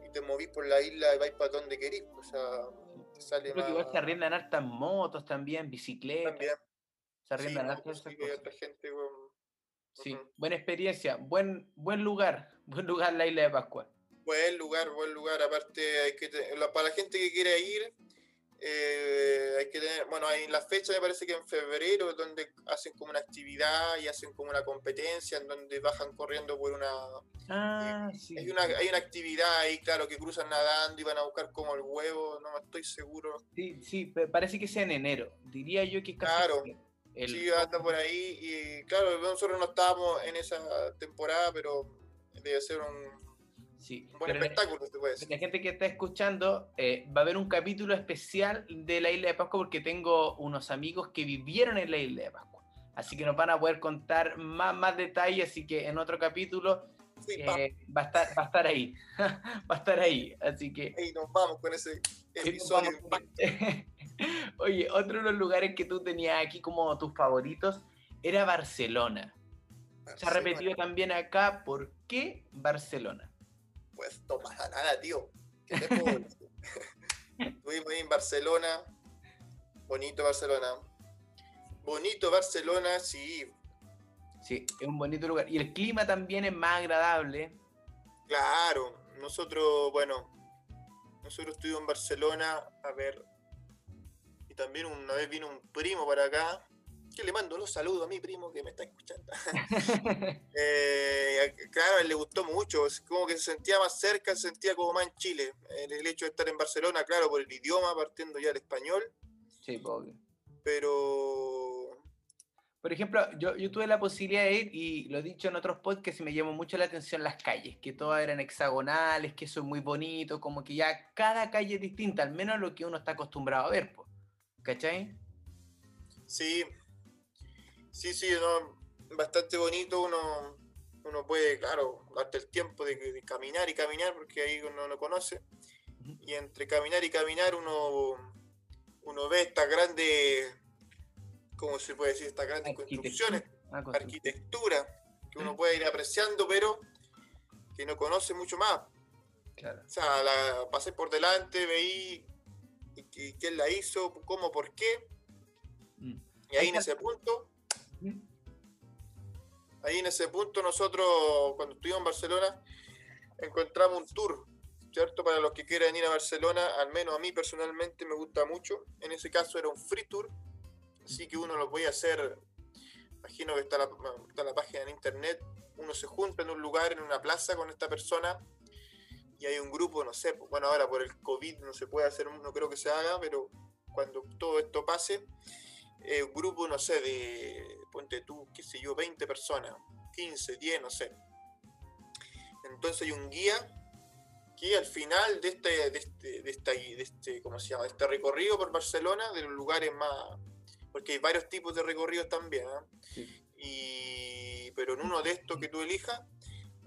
y te movís por la isla y vais para donde querís. O sea, te sale Creo que igual se arriendan hartas motos también, bicicletas. También. Se arriendan hartas sí, hay otra gente, Sí, buena experiencia, buen, buen lugar, buen lugar la isla de Pascua. Buen lugar, buen lugar. Aparte, hay que para la gente que quiere ir, eh, hay que tener, bueno, hay la fecha me parece que en febrero, donde hacen como una actividad y hacen como una competencia en donde bajan corriendo por una... Ah, sí. Hay una, hay una actividad ahí, claro, que cruzan nadando y van a buscar como el huevo, no estoy seguro. Sí, sí, parece que sea en enero, diría yo que casi... Claro. Sí, anda por ahí y claro, nosotros no estábamos en esa temporada, pero debe ser un, sí, buen espectáculo, se puede decir. La gente que está escuchando, eh, va a haber un capítulo especial de la isla de Pascua porque tengo unos amigos que vivieron en la isla de Pascua. Así que nos van a poder contar más, más detalles, así que en otro capítulo eh, va, a estar, va a estar ahí. va a estar ahí, así que... Ahí nos vamos con ese episodio. Oye, otro de los lugares que tú tenías aquí como tus favoritos era Barcelona. Se ha repetido también acá, ¿por qué Barcelona? Pues no pasa nada, tío. Estuvimos ahí en Barcelona. Bonito Barcelona. Bonito Barcelona, sí. Sí, es un bonito lugar. Y el clima también es más agradable. Claro, nosotros, bueno, nosotros estuvimos en Barcelona a ver también una vez vino un primo para acá, que le mando los saludos a mi primo que me está escuchando. eh, claro, él le gustó mucho, como que se sentía más cerca, se sentía como más en Chile. El, hecho de estar en Barcelona, claro, por el idioma, partiendo ya el español. Sí, obvio. Pero... Por ejemplo, yo, yo tuve la posibilidad de ir y lo he dicho en otros podcasts y me llamó mucho la atención las calles, que todas eran hexagonales, que eso es muy bonito, como que ya cada calle es distinta, al menos lo que uno está acostumbrado a ver. ¿Cachai? Sí, sí, sí, bastante bonito. Uno, uno puede, claro, darte el tiempo de, caminar y caminar, porque ahí uno no conoce. Y entre caminar y caminar uno, uno ve estas grandes, ¿cómo se puede decir? Estas grandes construcciones, arquitectura, que uno puede ir apreciando, pero que no conoce mucho más. O sea, la, pasé por delante, veí y, quién la hizo, cómo, por qué. Mm. Y ahí en ese punto. Ahí en ese punto nosotros, cuando estuvimos en Barcelona, encontramos un tour, ¿cierto? Para los que quieran ir a Barcelona, al menos a mí personalmente me gusta mucho. En ese caso era un free tour, así que uno lo voy a hacer, imagino que está la, la página en internet, uno se junta en un lugar, en una plaza con esta persona, y hay un grupo, no sé, bueno, ahora por el COVID no se puede hacer, no creo que se haga, pero cuando todo esto pase, eh, un grupo, no sé, de, ponte tú, qué sé yo, 20 personas, 15, 10, no sé. Entonces hay un guía que al final de este, de este, de este, de este ¿cómo se llama? este recorrido por Barcelona, de los lugares más, porque hay varios tipos de recorridos también, ¿eh? y, pero en uno de estos que tú elijas,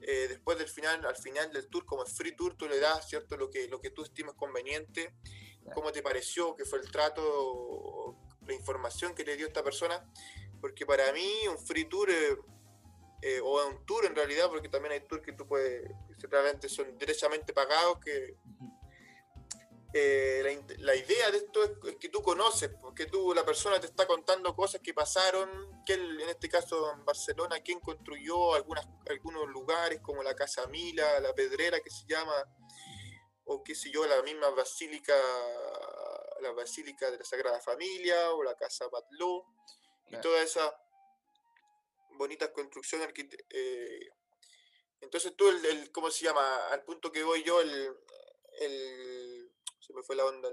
eh, después del final, al final del tour, como es free tour, tú le das, ¿cierto? Lo que, lo que tú estimas conveniente, cómo te pareció, qué fue el trato, la información que le dio esta persona, porque para mí un free tour, eh, eh, o un tour en realidad, porque también hay tours que tú puedes, que realmente son derechamente pagados, que eh, la, idea de esto es, que tú conoces, porque tú, la persona te está contando cosas que pasaron, que en este caso en Barcelona, quién construyó algunas, algunos lugares como la Casa Mila, la Pedrera que se llama, o qué sé yo, la misma basílica, la Basílica de la Sagrada Familia, o la Casa Batló, y toda esa bonitas construcciones. Eh, entonces tú, el, ¿cómo se llama? Al punto que voy yo, el, el se me fue la onda.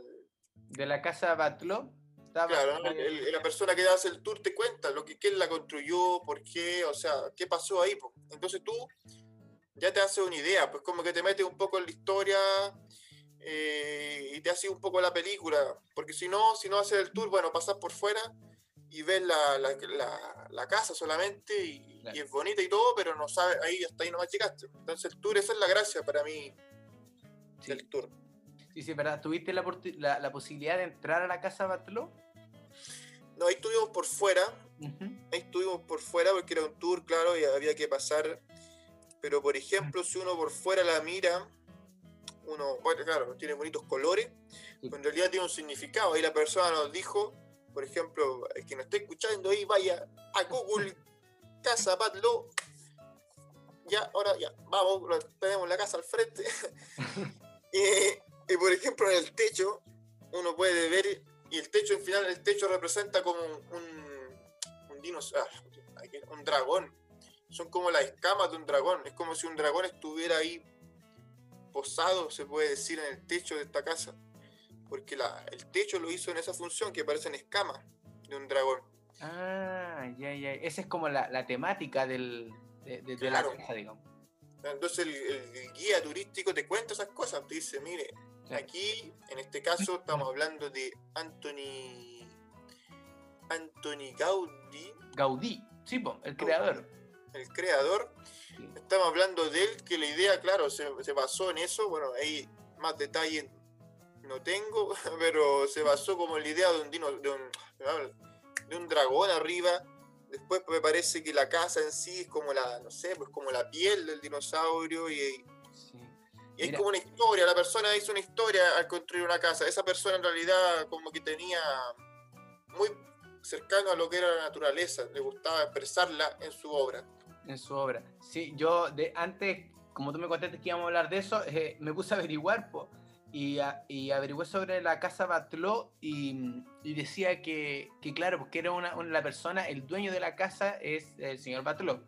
de la casa Batlo. Claro, la persona que hace el tour te cuenta lo que quién la construyó, por qué, o sea, qué pasó ahí. Entonces tú ya te haces una idea, pues como que te metes un poco en la historia eh, y te haces un poco la película, porque si no, si no haces el tour, bueno, pasas por fuera y ves la, la, la, casa solamente y, es bonita y todo, pero no sabes, ahí hasta ahí no me llegaste. Entonces el tour, esa es la gracia para mí del tour. Sí, sí, ¿verdad? ¿Tuviste la, la, posibilidad de entrar a la casa Batló? No, ahí estuvimos por fuera. Ahí estuvimos por fuera porque era un tour, claro, y había que pasar. Pero, por ejemplo, si uno por fuera la mira, uno, bueno, claro, tiene bonitos colores, pero en realidad tiene un significado. Ahí la persona nos dijo, por ejemplo, el que nos esté escuchando ahí, vaya a Google Casa Batlo. Ya, ahora ya, vamos, tenemos la casa al frente. y, y por ejemplo, en el techo, uno puede ver, y el techo, en final, el techo representa como un, un, dinosaurio, ah, un dragón. Son como las escamas de un dragón. Es como si un dragón estuviera ahí posado, se puede decir, en el techo de esta casa. Porque la, el techo lo hizo en esa función que parecen escamas de un dragón. Ah, ya, ya. Esa es como la, la temática del, de, de, la casa, digamos. Entonces el, el, guía turístico te cuenta esas cosas, te dice, mire, Aquí, en este caso, estamos hablando de Anthony. Anthony Gaudí. Gaudí, sí, el creador. El creador. Estamos hablando de él, que la idea, claro, se, basó en eso. Bueno, ahí más detalles no tengo, pero se basó como en la idea de un, dino, de un, de un dragón arriba. Después me parece que la casa en sí es como la, no sé, pues como la piel del dinosaurio y, y es como una historia, la persona hizo una historia al construir una casa. Esa persona en realidad como que tenía muy cercano a lo que era la naturaleza, le gustaba expresarla en su obra. En su obra. Sí, yo de antes, como tú me contaste que íbamos a hablar de eso, eh, me puse a averiguar y, y averigué sobre la casa Batló y, decía que, que, claro, porque era una, una, la persona, el dueño de la casa es el señor Batló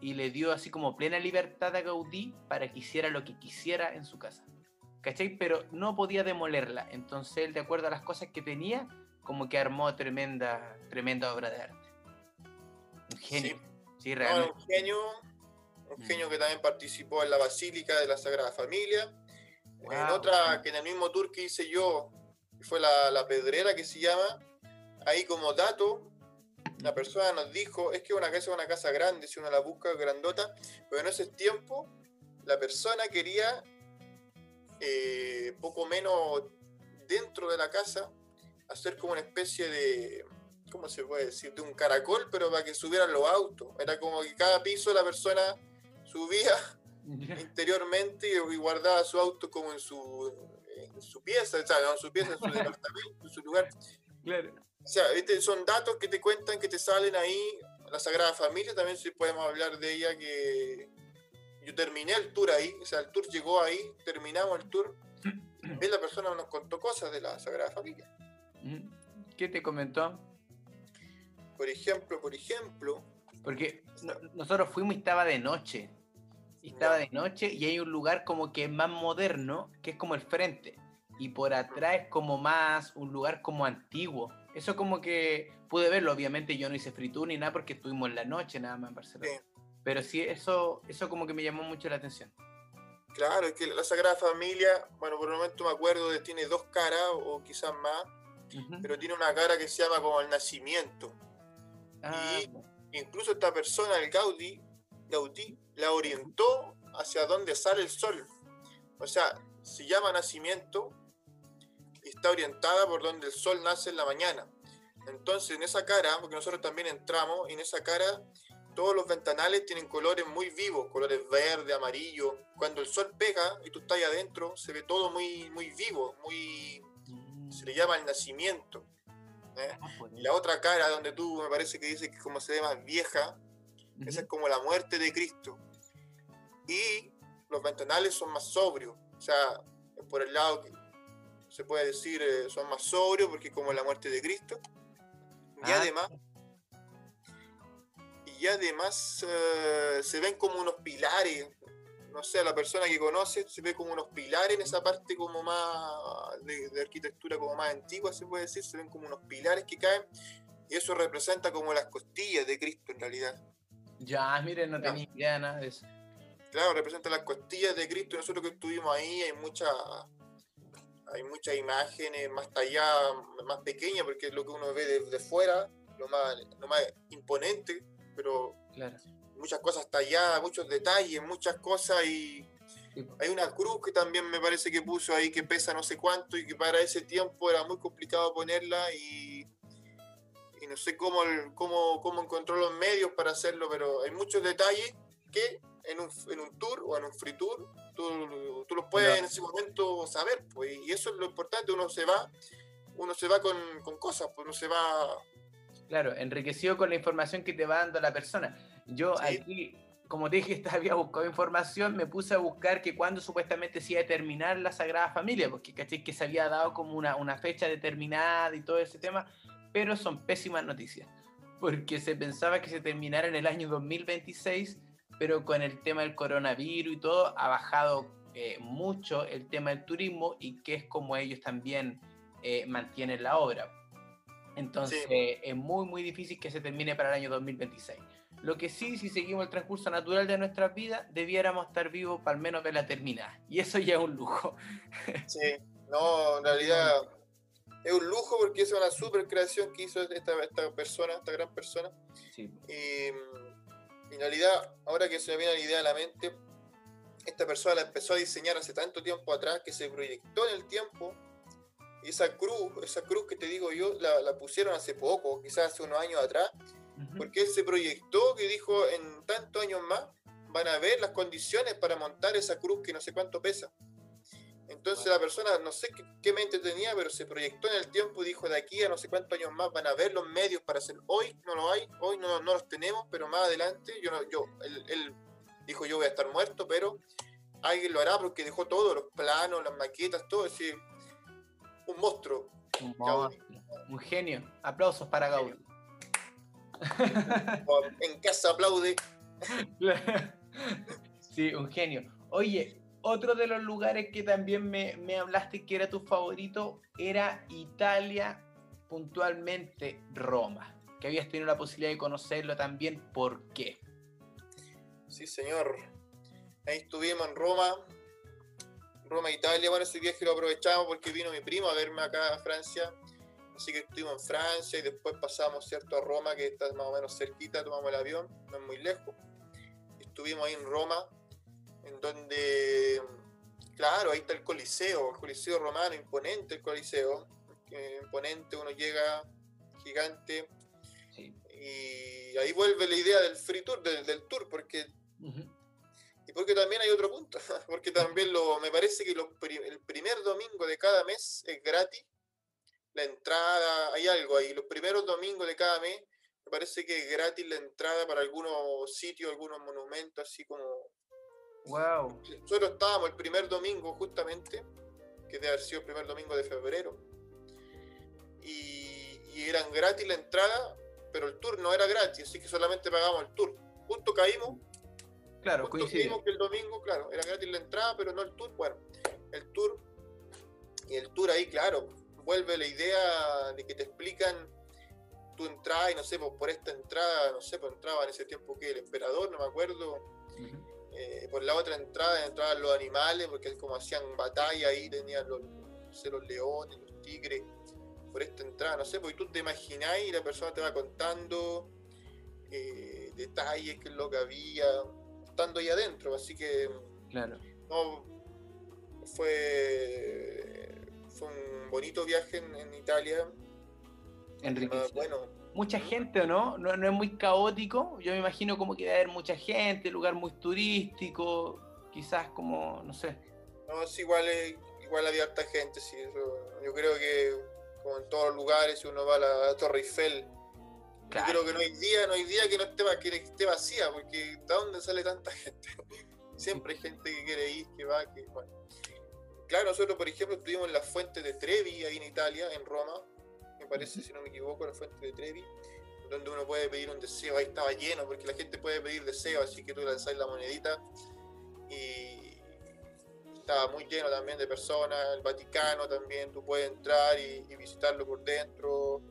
y le dio así como plena libertad a Gaudí para que hiciera lo que quisiera en su casa. ¿Cachai? Pero no podía demolerla. Entonces él, de acuerdo a las cosas que tenía, como que armó tremenda, tremenda obra de arte. Genio. Sí, realmente. un genio, un genio que también participó en la Basílica de la Sagrada Familia. En otra, que en el mismo tour que hice yo, fue la, la Pedrera que se llama, ahí como dato, la persona nos dijo, es que una casa es una casa grande, si uno la busca grandota, pero en ese tiempo la persona quería eh, poco menos dentro de la casa hacer como una especie de, ¿cómo se puede decir? De un caracol, pero para que subieran los autos. Era como que cada piso la persona subía interiormente y guardaba su auto como en su, en su pieza, o sea, en su pieza, en su departamento, en su lugar. Claro. O sea, son datos que te cuentan, que te salen ahí. La Sagrada Familia también si podemos hablar de ella, que yo terminé el tour ahí, o sea, el tour llegó ahí, terminamos el tour. Y la persona nos contó cosas de la Sagrada Familia. ¿Qué te comentó? Por ejemplo, por ejemplo. Porque nosotros fuimos y estaba de noche. Y estaba de noche y hay un lugar como que es más moderno, que es como el frente. Y por atrás es como más un lugar como antiguo. Eso como que pude verlo, obviamente yo no hice free tour ni nada porque estuvimos en la noche nada más en Barcelona. Pero sí, eso, eso como que me llamó mucho la atención. Claro, es que la Sagrada Familia, bueno, por el momento me acuerdo de tiene dos caras o quizás más, pero tiene una cara que se llama como el nacimiento. Ah, y incluso esta persona, el Gaudí, Gaudí, la orientó hacia donde sale el sol. O sea, se llama nacimiento está orientada por donde el sol nace en la mañana. Entonces, en esa cara, porque nosotros también entramos, en esa cara todos los ventanales tienen colores muy vivos, colores verde, amarillo. Cuando el sol pega y tú estás ahí adentro, se ve todo muy, muy vivo, muy... Se le llama el nacimiento. ¿Eh? Ah, pues, y la otra cara, donde tú me parece que dice que como se ve más vieja, esa es como la muerte de Cristo. Y los ventanales son más sobrios, o sea, por el lado que se puede decir, eh, son más sobrios porque como la muerte de Cristo. Y ah. además, y además eh, se ven como unos pilares, no sé, a la persona que conoce se ve como unos pilares en esa parte como más de, arquitectura como más antigua, se puede decir, se ven como unos pilares que caen y eso representa como las costillas de Cristo en realidad. Ya, miren, no tenía idea nada de eso. Claro, representa las costillas de Cristo y nosotros que estuvimos ahí hay muchas hay muchas imágenes más talladas, más pequeñas, porque es lo que uno ve desde fuera, lo más, lo más imponente, pero muchas cosas talladas, muchos detalles, muchas cosas y hay una cruz que también me parece que puso ahí que pesa no sé cuánto y que para ese tiempo era muy complicado ponerla y, y no sé cómo, cómo, cómo encontró los medios para hacerlo, pero hay muchos detalles que en un, en un tour o en un free tour tú, tú los puedes en ese momento saber, pues, y eso es lo importante, uno se va, uno se va con, con cosas, pues uno se va... Claro, enriquecido con la información que te va dando la persona. Yo aquí, como te dije, había buscado información, me puse a buscar que cuando supuestamente se iba a terminar la Sagrada Familia, porque caché que se había dado como una, una fecha determinada y todo ese tema, pero son pésimas noticias, porque se pensaba que se terminara en el año 2026 pero con el tema del coronavirus y todo ha bajado eh, mucho el tema del turismo y que es como ellos también eh, mantienen la obra. Entonces es muy, muy difícil que se termine para el año 2026. Lo que sí, si seguimos el transcurso natural de nuestras vidas, debiéramos estar vivos para al menos la terminada. Y eso ya es un lujo. Sí, no, en realidad es un lujo porque es una super creación que hizo esta, esta persona, esta gran persona. Sí. Y en realidad, ahora que se me viene la idea a la mente, esta persona la empezó a diseñar hace tanto tiempo atrás que se proyectó en el tiempo. Esa cruz, esa cruz que te digo yo, la, pusieron hace poco, quizás hace unos años atrás, porque él se proyectó que dijo en tantos años más van a ver las condiciones para montar esa cruz que no sé cuánto pesa. Entonces la persona, no sé qué, mente tenía, pero se proyectó en el tiempo y dijo, de aquí a no sé cuántos años más van a ver los medios para hacer. Hoy no lo hay, hoy no, no los tenemos, pero más adelante, yo, yo él, dijo, yo voy a estar muerto, pero alguien lo hará porque dejó todo, los planos, las maquetas, todo, es decir, un monstruo. Un, un genio. Aplausos para Gaudí. en casa aplaude. sí, un genio. Oye, otro de los lugares que también me, me, hablaste que era tu favorito era Italia, puntualmente Roma, que habías tenido la posibilidad de conocerlo también. ¿Por qué? Sí, señor. Ahí estuvimos en Roma. Roma, Italia. Bueno, ese viaje lo aprovechamos porque vino mi primo a verme acá a Francia. Así que estuvimos en Francia y después pasamos, ¿cierto?, a Roma, que está más o menos cerquita, tomamos el avión, no es muy lejos. Estuvimos ahí en Roma, en donde, claro, ahí está el Coliseo, el Coliseo romano, imponente el Coliseo, imponente, uno llega gigante, y ahí vuelve la idea del free tour, del, tour, porque... Y porque también hay otro punto, porque también lo, me parece que el primer domingo de cada mes es gratis, la entrada, hay algo ahí, los primeros domingos de cada mes me parece que es gratis la entrada para algunos sitios, algunos monumentos, así como Wow. Nosotros estábamos el primer domingo justamente, que debe haber sido el primer domingo de febrero, y, y eran gratis la entrada, pero el tour no era gratis, así que solamente pagamos el tour. Justo caímos. Claro, coincidimos que el domingo, claro, era gratis la entrada, pero no el tour. Bueno, el tour, y el tour ahí, claro, vuelve la idea de que te explican tu entrada y no sé, pues por esta entrada, no sé, pues entraba en ese tiempo que el emperador, no me acuerdo. Eh, por la otra entrada entraban los animales, porque como hacían batalla ahí, tenían los, los leones, los tigres, por esta entrada, no sé, porque tú te imagináis y la persona te va contando eh, detalles, qué es lo que había, estando ahí adentro, así que claro. no, fue, fue un bonito viaje en, Italia. Enrique. Ah, bueno, mucha gente o no? no, es muy caótico. Yo me imagino como que debe haber mucha gente, lugar muy turístico, quizás como, no sé. No, es igual, igual había harta gente, sí. yo creo que como en todos los lugares, si uno va a la Torre Eiffel, yo creo que no hay día, no hay día que no esté, que esté vacía, porque ¿de dónde sale tanta gente? Siempre hay gente que quiere ir, que va, que bueno. Claro, nosotros por ejemplo estuvimos en la fuente de Trevi, ahí en Italia, en Roma, me parece, si no me equivoco, la fuente de Trevi, donde uno puede pedir un deseo. Ahí estaba lleno, porque la gente puede pedir deseo, así que tú lanzás la monedita y estaba muy lleno también de personas. El Vaticano también, tú puedes entrar y, visitarlo por dentro.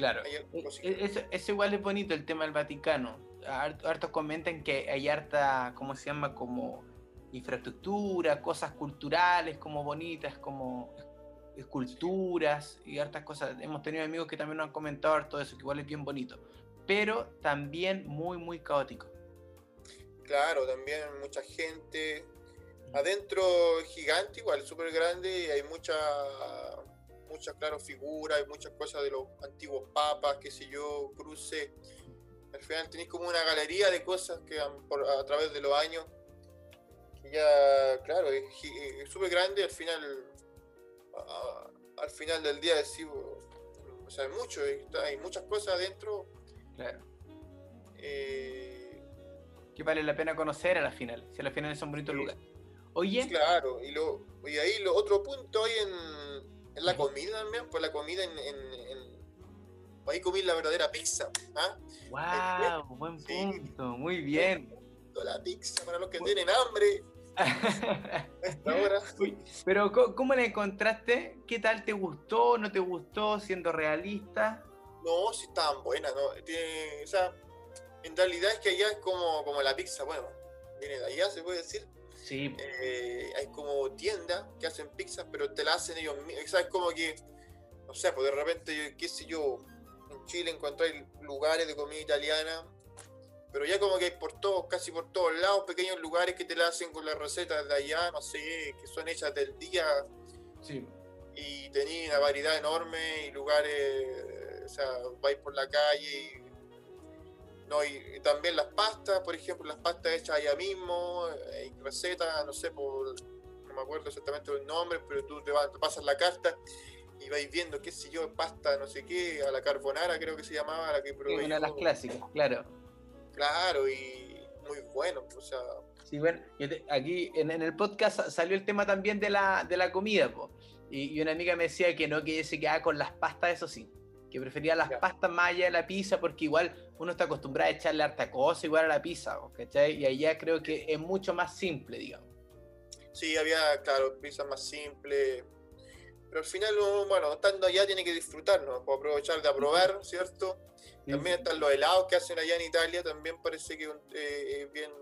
Claro, e, e, eso, eso, igual es bonito el tema del Vaticano. Hartos comentan que hay harta, ¿cómo se llama? Como infraestructura, cosas culturales como bonitas, como esculturas y hartas cosas. Hemos tenido amigos que también nos han comentado todo eso, que igual es bien bonito, pero también muy, muy caótico. Claro, también mucha gente. Adentro gigante, igual, súper grande, y hay mucha, muchas, claro, figuras, hay muchas cosas de los antiguos papas, qué sé yo, cruces. Al final tenéis como una galería de cosas que por, a través de los años. ya, claro, es súper grande, al final al final del día decimos, o sea, hay mucho, hay muchas cosas adentro. Claro. Eh, que vale la pena conocer a la final, si a la final son bonitos lugares. Oye. Claro, y, lo, y ahí lo otro punto hay en, en la comida también, pues la comida en, en, ahí comí la verdadera pizza. ¡Wow! ¿ah? Buen punto, muy bien. La pizza para los que tienen hambre. esta hora. Pero ¿cómo la encontraste? ¿Qué tal te gustó? ¿No te gustó? Siendo realista. No, sí estaban buenas, ¿no? o sea, en realidad es que allá es como, como la pizza, bueno, viene de allá, se puede decir. Sí. Eh, hay como tiendas que hacen pizzas, pero te la hacen ellos mismos. Es como que, no sé, pues de repente, qué sé yo, en Chile encontráis lugares de comida italiana pero ya como que hay por todos, casi por todos lados, pequeños lugares que te la hacen con las recetas de allá, no sé, que son hechas del día. Sí. Y tenía una variedad enorme y lugares, o sea, vais por la calle y, no, y, también las pastas, por ejemplo, las pastas hechas allá mismo, hay recetas, no sé, por, no me acuerdo exactamente los nombres, pero tú te, vas, te pasas la carta y vais viendo, qué sé yo, pasta, no sé qué, a la carbonara creo que se llamaba, la que probé. Una de las clásicas, claro Claro, y muy bueno, o sea. Sí, bueno, aquí en, el podcast salió el tema también de la, de la comida, po. Y, una amiga me decía que no, que ella se quedaba con las pastas, eso sí, que prefería las pastas más allá de la pizza, porque igual uno está acostumbrado a echarle harta cosa igual a la pizza, ¿cachai? Y allá creo que es mucho más simple, digamos. Sí, había, claro, pizza más simple, pero al final, bueno, estando allá tiene que disfrutar, ¿no? aprovechar de aprobar, ¿cierto? También están los helados que hacen allá en Italia, también parece que eh, es bien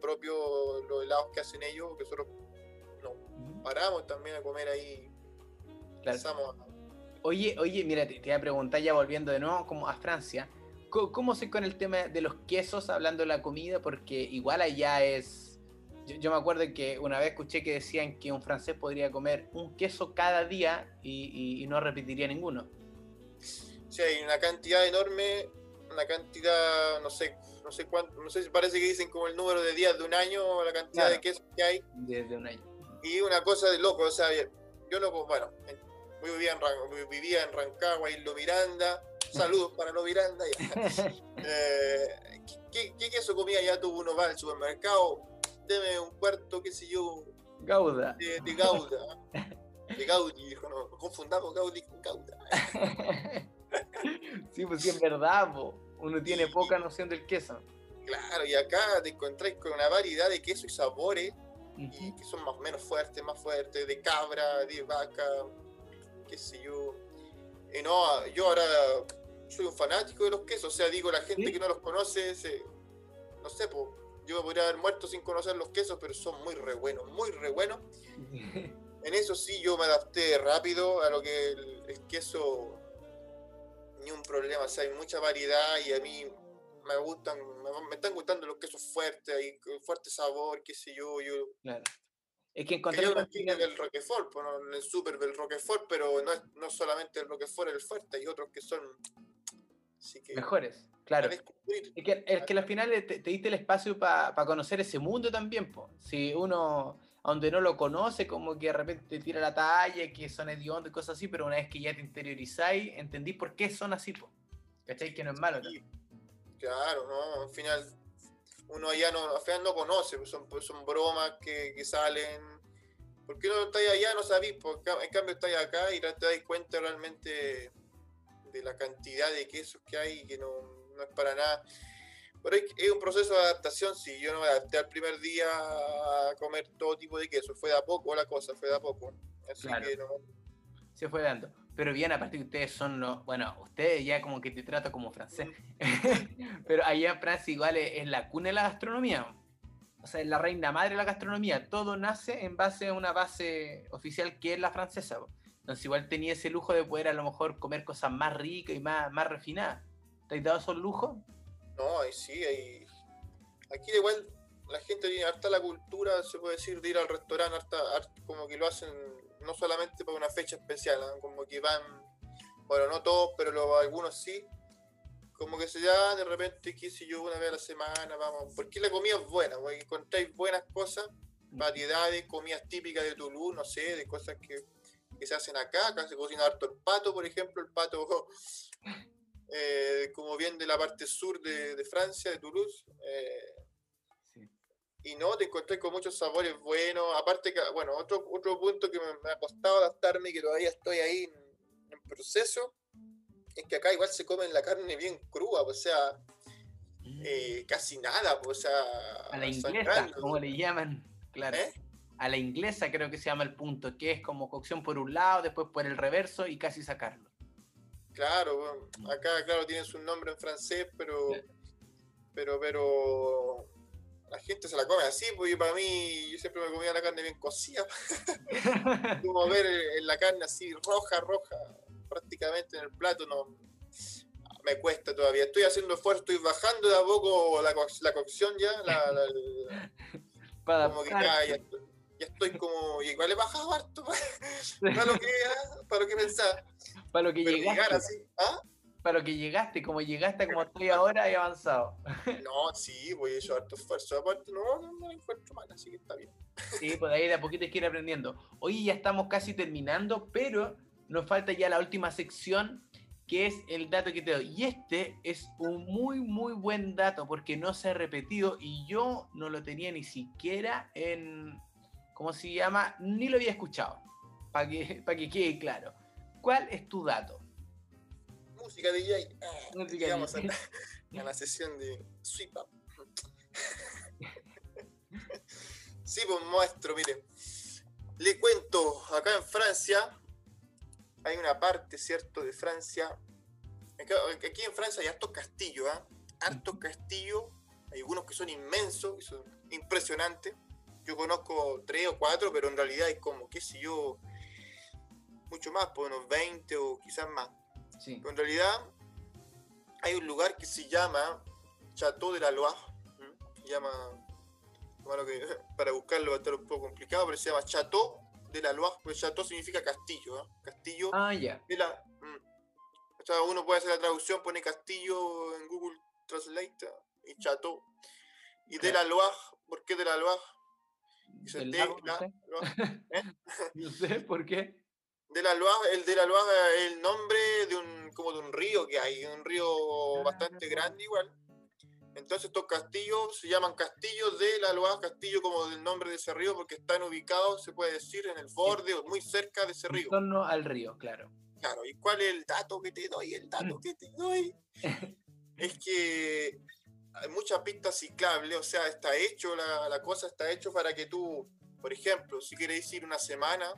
propio los helados que hacen ellos, que nosotros nos paramos también a comer ahí. Claro. Oye, oye, mira, te, voy a preguntar ya volviendo de nuevo como a Francia, ¿cómo, cómo se con el tema de los quesos hablando de la comida? Porque igual allá es yo, me acuerdo que una vez escuché que decían que un francés podría comer un queso cada día y, no repetiría ninguno. Sí, hay una cantidad enorme, una cantidad, no sé, no sé cuánto, no sé si parece que dicen como el número de días de un año, la cantidad de quesos que hay. Desde un año. Y una cosa de loco, o sea, yo no, bueno, vivía en, vivía en Rancagua, Lo Miranda, saludos para Lo Miranda. eh, ¿qué, queso comía ya tuvo uno va al supermercado? deme un cuarto, qué sé yo. Gauda. De, Gauda. De Gaudi, dijo, no, confundamos Gaudi con Gauda. sí, pues sí, es verdad, uno tiene poca noción del queso. Claro, y acá te encontráis con una variedad de quesos y sabores y que son más o menos fuertes, más fuertes, de cabra, de vaca, qué sé yo. Y no, yo ahora soy un fanático de los quesos, o sea, digo, la gente que no los conoce, no sé, pues yo me podría haber muerto sin conocer los quesos, pero son muy re buenos, muy re buenos. en eso sí yo me adapté rápido a lo que el, queso, ni un problema, o sea, hay mucha variedad y a mí me gustan, me, están gustando los quesos fuertes, hay fuerte sabor, qué sé yo, yo. Claro. Es que encontré el del Roquefort, pues, el super del Roquefort, pero no es no solamente el Roquefort el fuerte, hay otros que son Mejores, claro. Es que, es que al final te, diste el espacio para conocer ese mundo también, po. Si uno, donde no lo conoce, como que de repente te tira la talla, que son hediondos y cosas así, pero una vez que ya te interiorizáis, entendí por qué son así, po. ¿Cachai? Que no es malo. Claro, no, al final uno allá no, final no conoce, pues son, pues son bromas que, que salen. ¿Por qué no estáis allá? No sabéis, porque en cambio estáis acá y te dais cuenta realmente de, la cantidad de quesos que hay, que no, no es para nada. Pero es un proceso de adaptación, sí, yo no me adapté al primer día a comer todo tipo de queso, fue de a poco la cosa, fue de a poco. Así que no. Se fue dando. Pero bien, aparte que ustedes son los. Bueno, ustedes ya como que te trato como francés. Pero allá en Francia igual es, la cuna de la gastronomía. O sea, es la reina madre de la gastronomía. Todo nace en base a una base oficial que es la francesa. Entonces igual tenía ese lujo de poder a lo mejor comer cosas más ricas y más, más refinadas. ¿Te has dado esos lujos? No, ahí sí, ahí. Aquí igual la gente tiene harta la cultura, se puede decir, de ir al restaurante, harta, como que lo hacen no solamente para una fecha especial, como que van, bueno, no todos, pero algunos sí, como que se ya de repente, qué sé yo, una vez a la semana, vamos, porque la comida es buena, porque encontráis buenas cosas, variedades, comidas típicas de Toulouse, no sé, de cosas que, se hacen acá, acá se cocina harto el pato, por ejemplo, el pato eh, como bien de la parte sur de, Francia, de Toulouse. Eh, y no, te encontré con muchos sabores buenos. Aparte, que, bueno, otro, otro punto que me, ha costado adaptarme y que todavía estoy ahí en, proceso, es que acá igual se come la carne bien cruda, o sea, mm. eh, casi nada, o sea... A la inglesa, como le llaman, claro. ¿Eh? A la inglesa creo que se llama el punto, que es como cocción por un lado, después por el reverso y casi sacarlo. Claro, acá, claro, tiene su nombre en francés, pero... Pero, pero la gente se la come así, porque para mí yo siempre me comía la carne bien cocida. Como ver eh, la carne así roja, roja, prácticamente en el plato, no me cuesta todavía. Estoy haciendo esfuerzo, estoy bajando de a poco la, cocción ya. para como que ya, ya, estoy, como. Igual he bajado harto para, lo que, para lo que pensaba. Para lo que llegar así, ¿ah? Para lo que llegaste, como llegaste como estoy ahora, he avanzado. No, sí, voy a hecho harto esfuerzo. Aparte, no, no, no encuentro mal, así que está bien. Sí, pues ahí de a poquito hay que ir aprendiendo. Hoy ya estamos casi terminando, pero nos falta ya la última sección, que es el dato que te doy. Y este es un muy, muy buen dato, porque no se ha repetido y yo no lo tenía ni siquiera en, ¿cómo se llama? Ni lo había escuchado, para que, para que quede claro. ¿Cuál es tu dato? Música DJ. Ah, vamos a, la sesión de Sweep Up. sí, pues muestro, mire. Le cuento, acá en Francia hay una parte, ¿cierto?, de Francia. Aquí en Francia hay hartos castillos, ¿ah? Hartos castillos. Hay algunos que son inmensos, que son impresionantes. Yo conozco tres o cuatro, pero en realidad hay como, qué sé yo, mucho más, por pues unos 20 o quizás más. En realidad hay un lugar que se llama Chateau de la Loire. Se llama, bueno, que para buscarlo va a estar un poco complicado, pero se llama Chateau de la Loire, porque Chateau significa castillo. ¿eh? Castillo ah, ya. de la... O sea, uno puede hacer la traducción, pone castillo en Google Translate y Chateau. Y de la Loire, ¿por qué de la Loire? de la, ¿eh? no sé por qué de la el de la Loire es el nombre de un, como de un río que hay, un río bastante grande igual. Entonces estos castillos se llaman castillos de la Loire, castillo como del nombre de ese río, porque están ubicados, se puede decir, en el borde o muy cerca de ese río. En torno al río, claro. Claro, ¿y cuál es el dato que te doy? El dato que te doy es que hay muchas pistas ciclables, o sea, está hecho, la, la cosa está hecho para que tú, por ejemplo, si quieres ir una semana,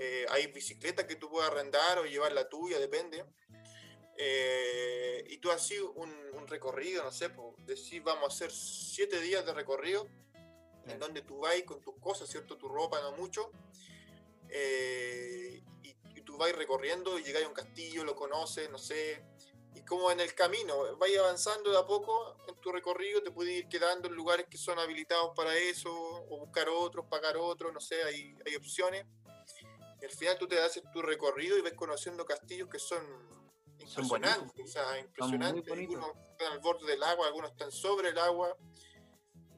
eh, hay bicicletas que tú puedes arrendar o llevar la tuya, depende. Eh, y tú así un, un, recorrido, no sé, pues, decir vamos a hacer siete días de recorrido en donde tú vas con tus cosas, ¿cierto? Tu ropa, no mucho. Eh, y, tú vas recorriendo y llegas a un castillo, lo conoces, no sé. Y como en el camino, vas avanzando de a poco en tu recorrido, te puedes ir quedando en lugares que son habilitados para eso, o buscar otros, pagar otros, no sé, hay, hay opciones. Y al final tú te haces tu recorrido y ves conociendo castillos que son impresionantes, o sea, impresionantes. Algunos están al borde del agua, algunos están sobre el agua.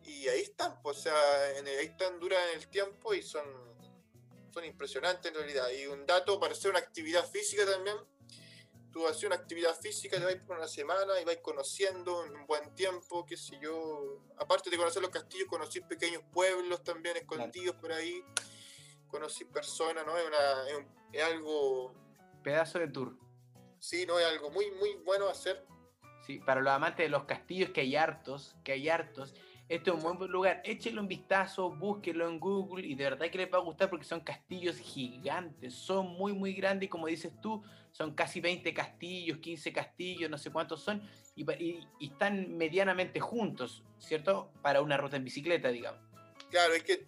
Y ahí están, pues, o sea, ahí están duran en el tiempo y son, son impresionantes en realidad. Y un dato para hacer una actividad física también. Tú haces una actividad física, te vas por una semana y vais conociendo en un buen tiempo, qué sé yo. Aparte de conocer los castillos, conocí pequeños pueblos también escondidos por ahí conocí personas, ¿no? Es, una, es, algo... Pedazo de tour. Sí, no, es algo muy, muy bueno hacer. Sí, para los amantes de los castillos, que hay hartos, que hay hartos. Este es un buen lugar. Échenle un vistazo, búsquenlo en Google y de verdad que les va a gustar porque son castillos gigantes, son muy, muy grandes y como dices tú, son casi 20 castillos, 15 castillos, no sé cuántos son, y, y- y están medianamente juntos, ¿cierto? Para una ruta en bicicleta, digamos. Claro, es que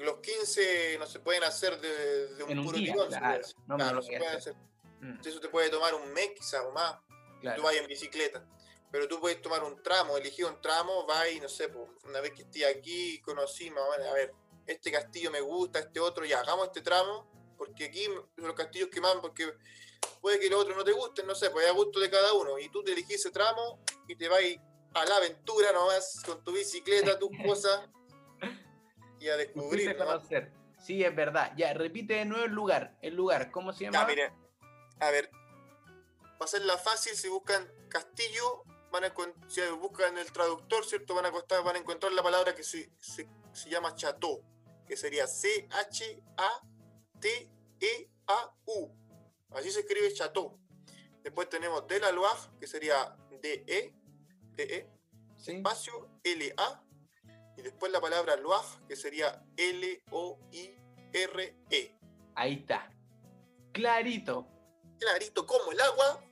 los 15 no se pueden hacer de, de un En un puro día, tirón. claro, no Claro, lo se voy a puede hacer. Mm, Eso te puede tomar un mes quizás o más. claro. Tú vas en bicicleta. Pero tú puedes tomar un tramo, elegir un tramo, vas y no sé, pues, una vez que esté aquí, conocí más o menos, a ver, este castillo me gusta, este otro, ya, hagamos este tramo, porque aquí los castillos que más, porque puede que los otros no te gusten, no sé, pues es a gusto de cada uno. Y tú te elegís ese tramo y te vas a la aventura nomás con tu bicicleta, tus cosas y a descubrir. a. Sí, es verdad. Ya, repite de nuevo el lugar. El lugar, ¿cómo se llama? Ya, mire, a ver, para hacerla fácil, si buscan castillo, van a si buscan el traductor, ¿cierto? Van a, costar, van a encontrar la palabra que se, se, se llama chateau, que sería C-H-A-T-E-A-U. Así se escribe chateau. Después tenemos de la Loire, que sería D-E, D-E, Sí. espacio L-A, y después la palabra Loire, que sería L-O-I-R-E. Ahí está. Clarito. clarito como el agua.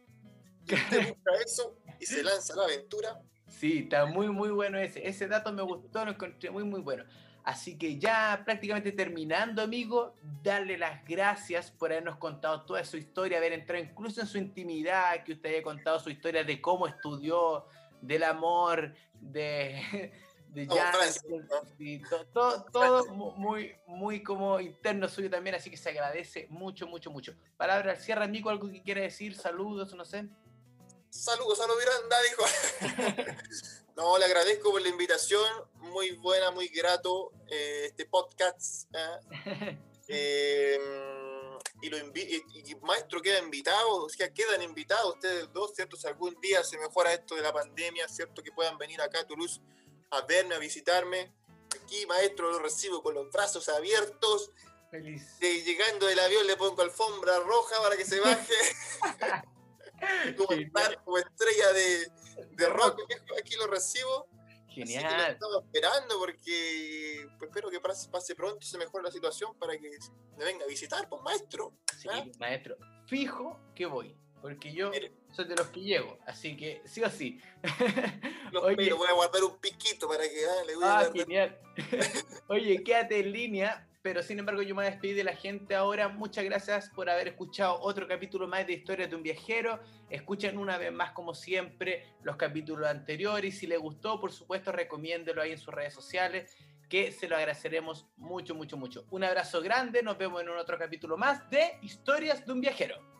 Y usted busca eso y se lanza a la aventura. Sí, está muy, muy bueno ese. Ese dato me gustó, lo encontré muy, muy bueno. Así que ya prácticamente terminando, amigo, darle las gracias por habernos contado toda su historia, haber entrado incluso en su intimidad, que usted haya contado su historia de cómo estudió, del amor, de, de ¿no? to- to- todo mu- muy, muy como interno suyo también, así que se agradece mucho, mucho, mucho. Palabra al cierre, amigo, algo que quiera decir, saludos, no sé. Saludos a Miranda, dijo. no, le agradezco por la invitación. Muy buena, muy grato eh, este podcast. ¿eh? Eh, y, lo y, y maestro queda invitado, o sea, quedan invitados ustedes dos, ¿cierto? Si algún día se mejora esto de la pandemia, ¿cierto? Que puedan venir acá a Toulouse a verme, a visitarme. Aquí, maestro, lo recibo con los brazos abiertos. Feliz. Eh, llegando del avión le pongo alfombra roja para que se baje. como, Genial. estar como estrella de, de rock. Aquí lo recibo. Así que lo Genial. estaba esperando porque pues, espero que pase, pase pronto y se mejore la situación para que me venga a visitar, pues maestro. Sí, maestro. Fijo que voy, porque yo Mire. Soy de los que llego, así que sí o sí. Lo Oye. voy a guardar un piquito para que ah, le voy Ah, genial. Oye, quédate en línea, pero sin embargo yo me despedir de la gente ahora. Muchas gracias por haber escuchado otro capítulo más de Historias de un Viajero. Escuchen una vez más, como siempre, los capítulos anteriores. Y si les gustó, por supuesto, recomiéndelo ahí en sus redes sociales, que se lo agradeceremos mucho, mucho, mucho. Un abrazo grande, nos vemos en un otro capítulo más de Historias de un Viajero.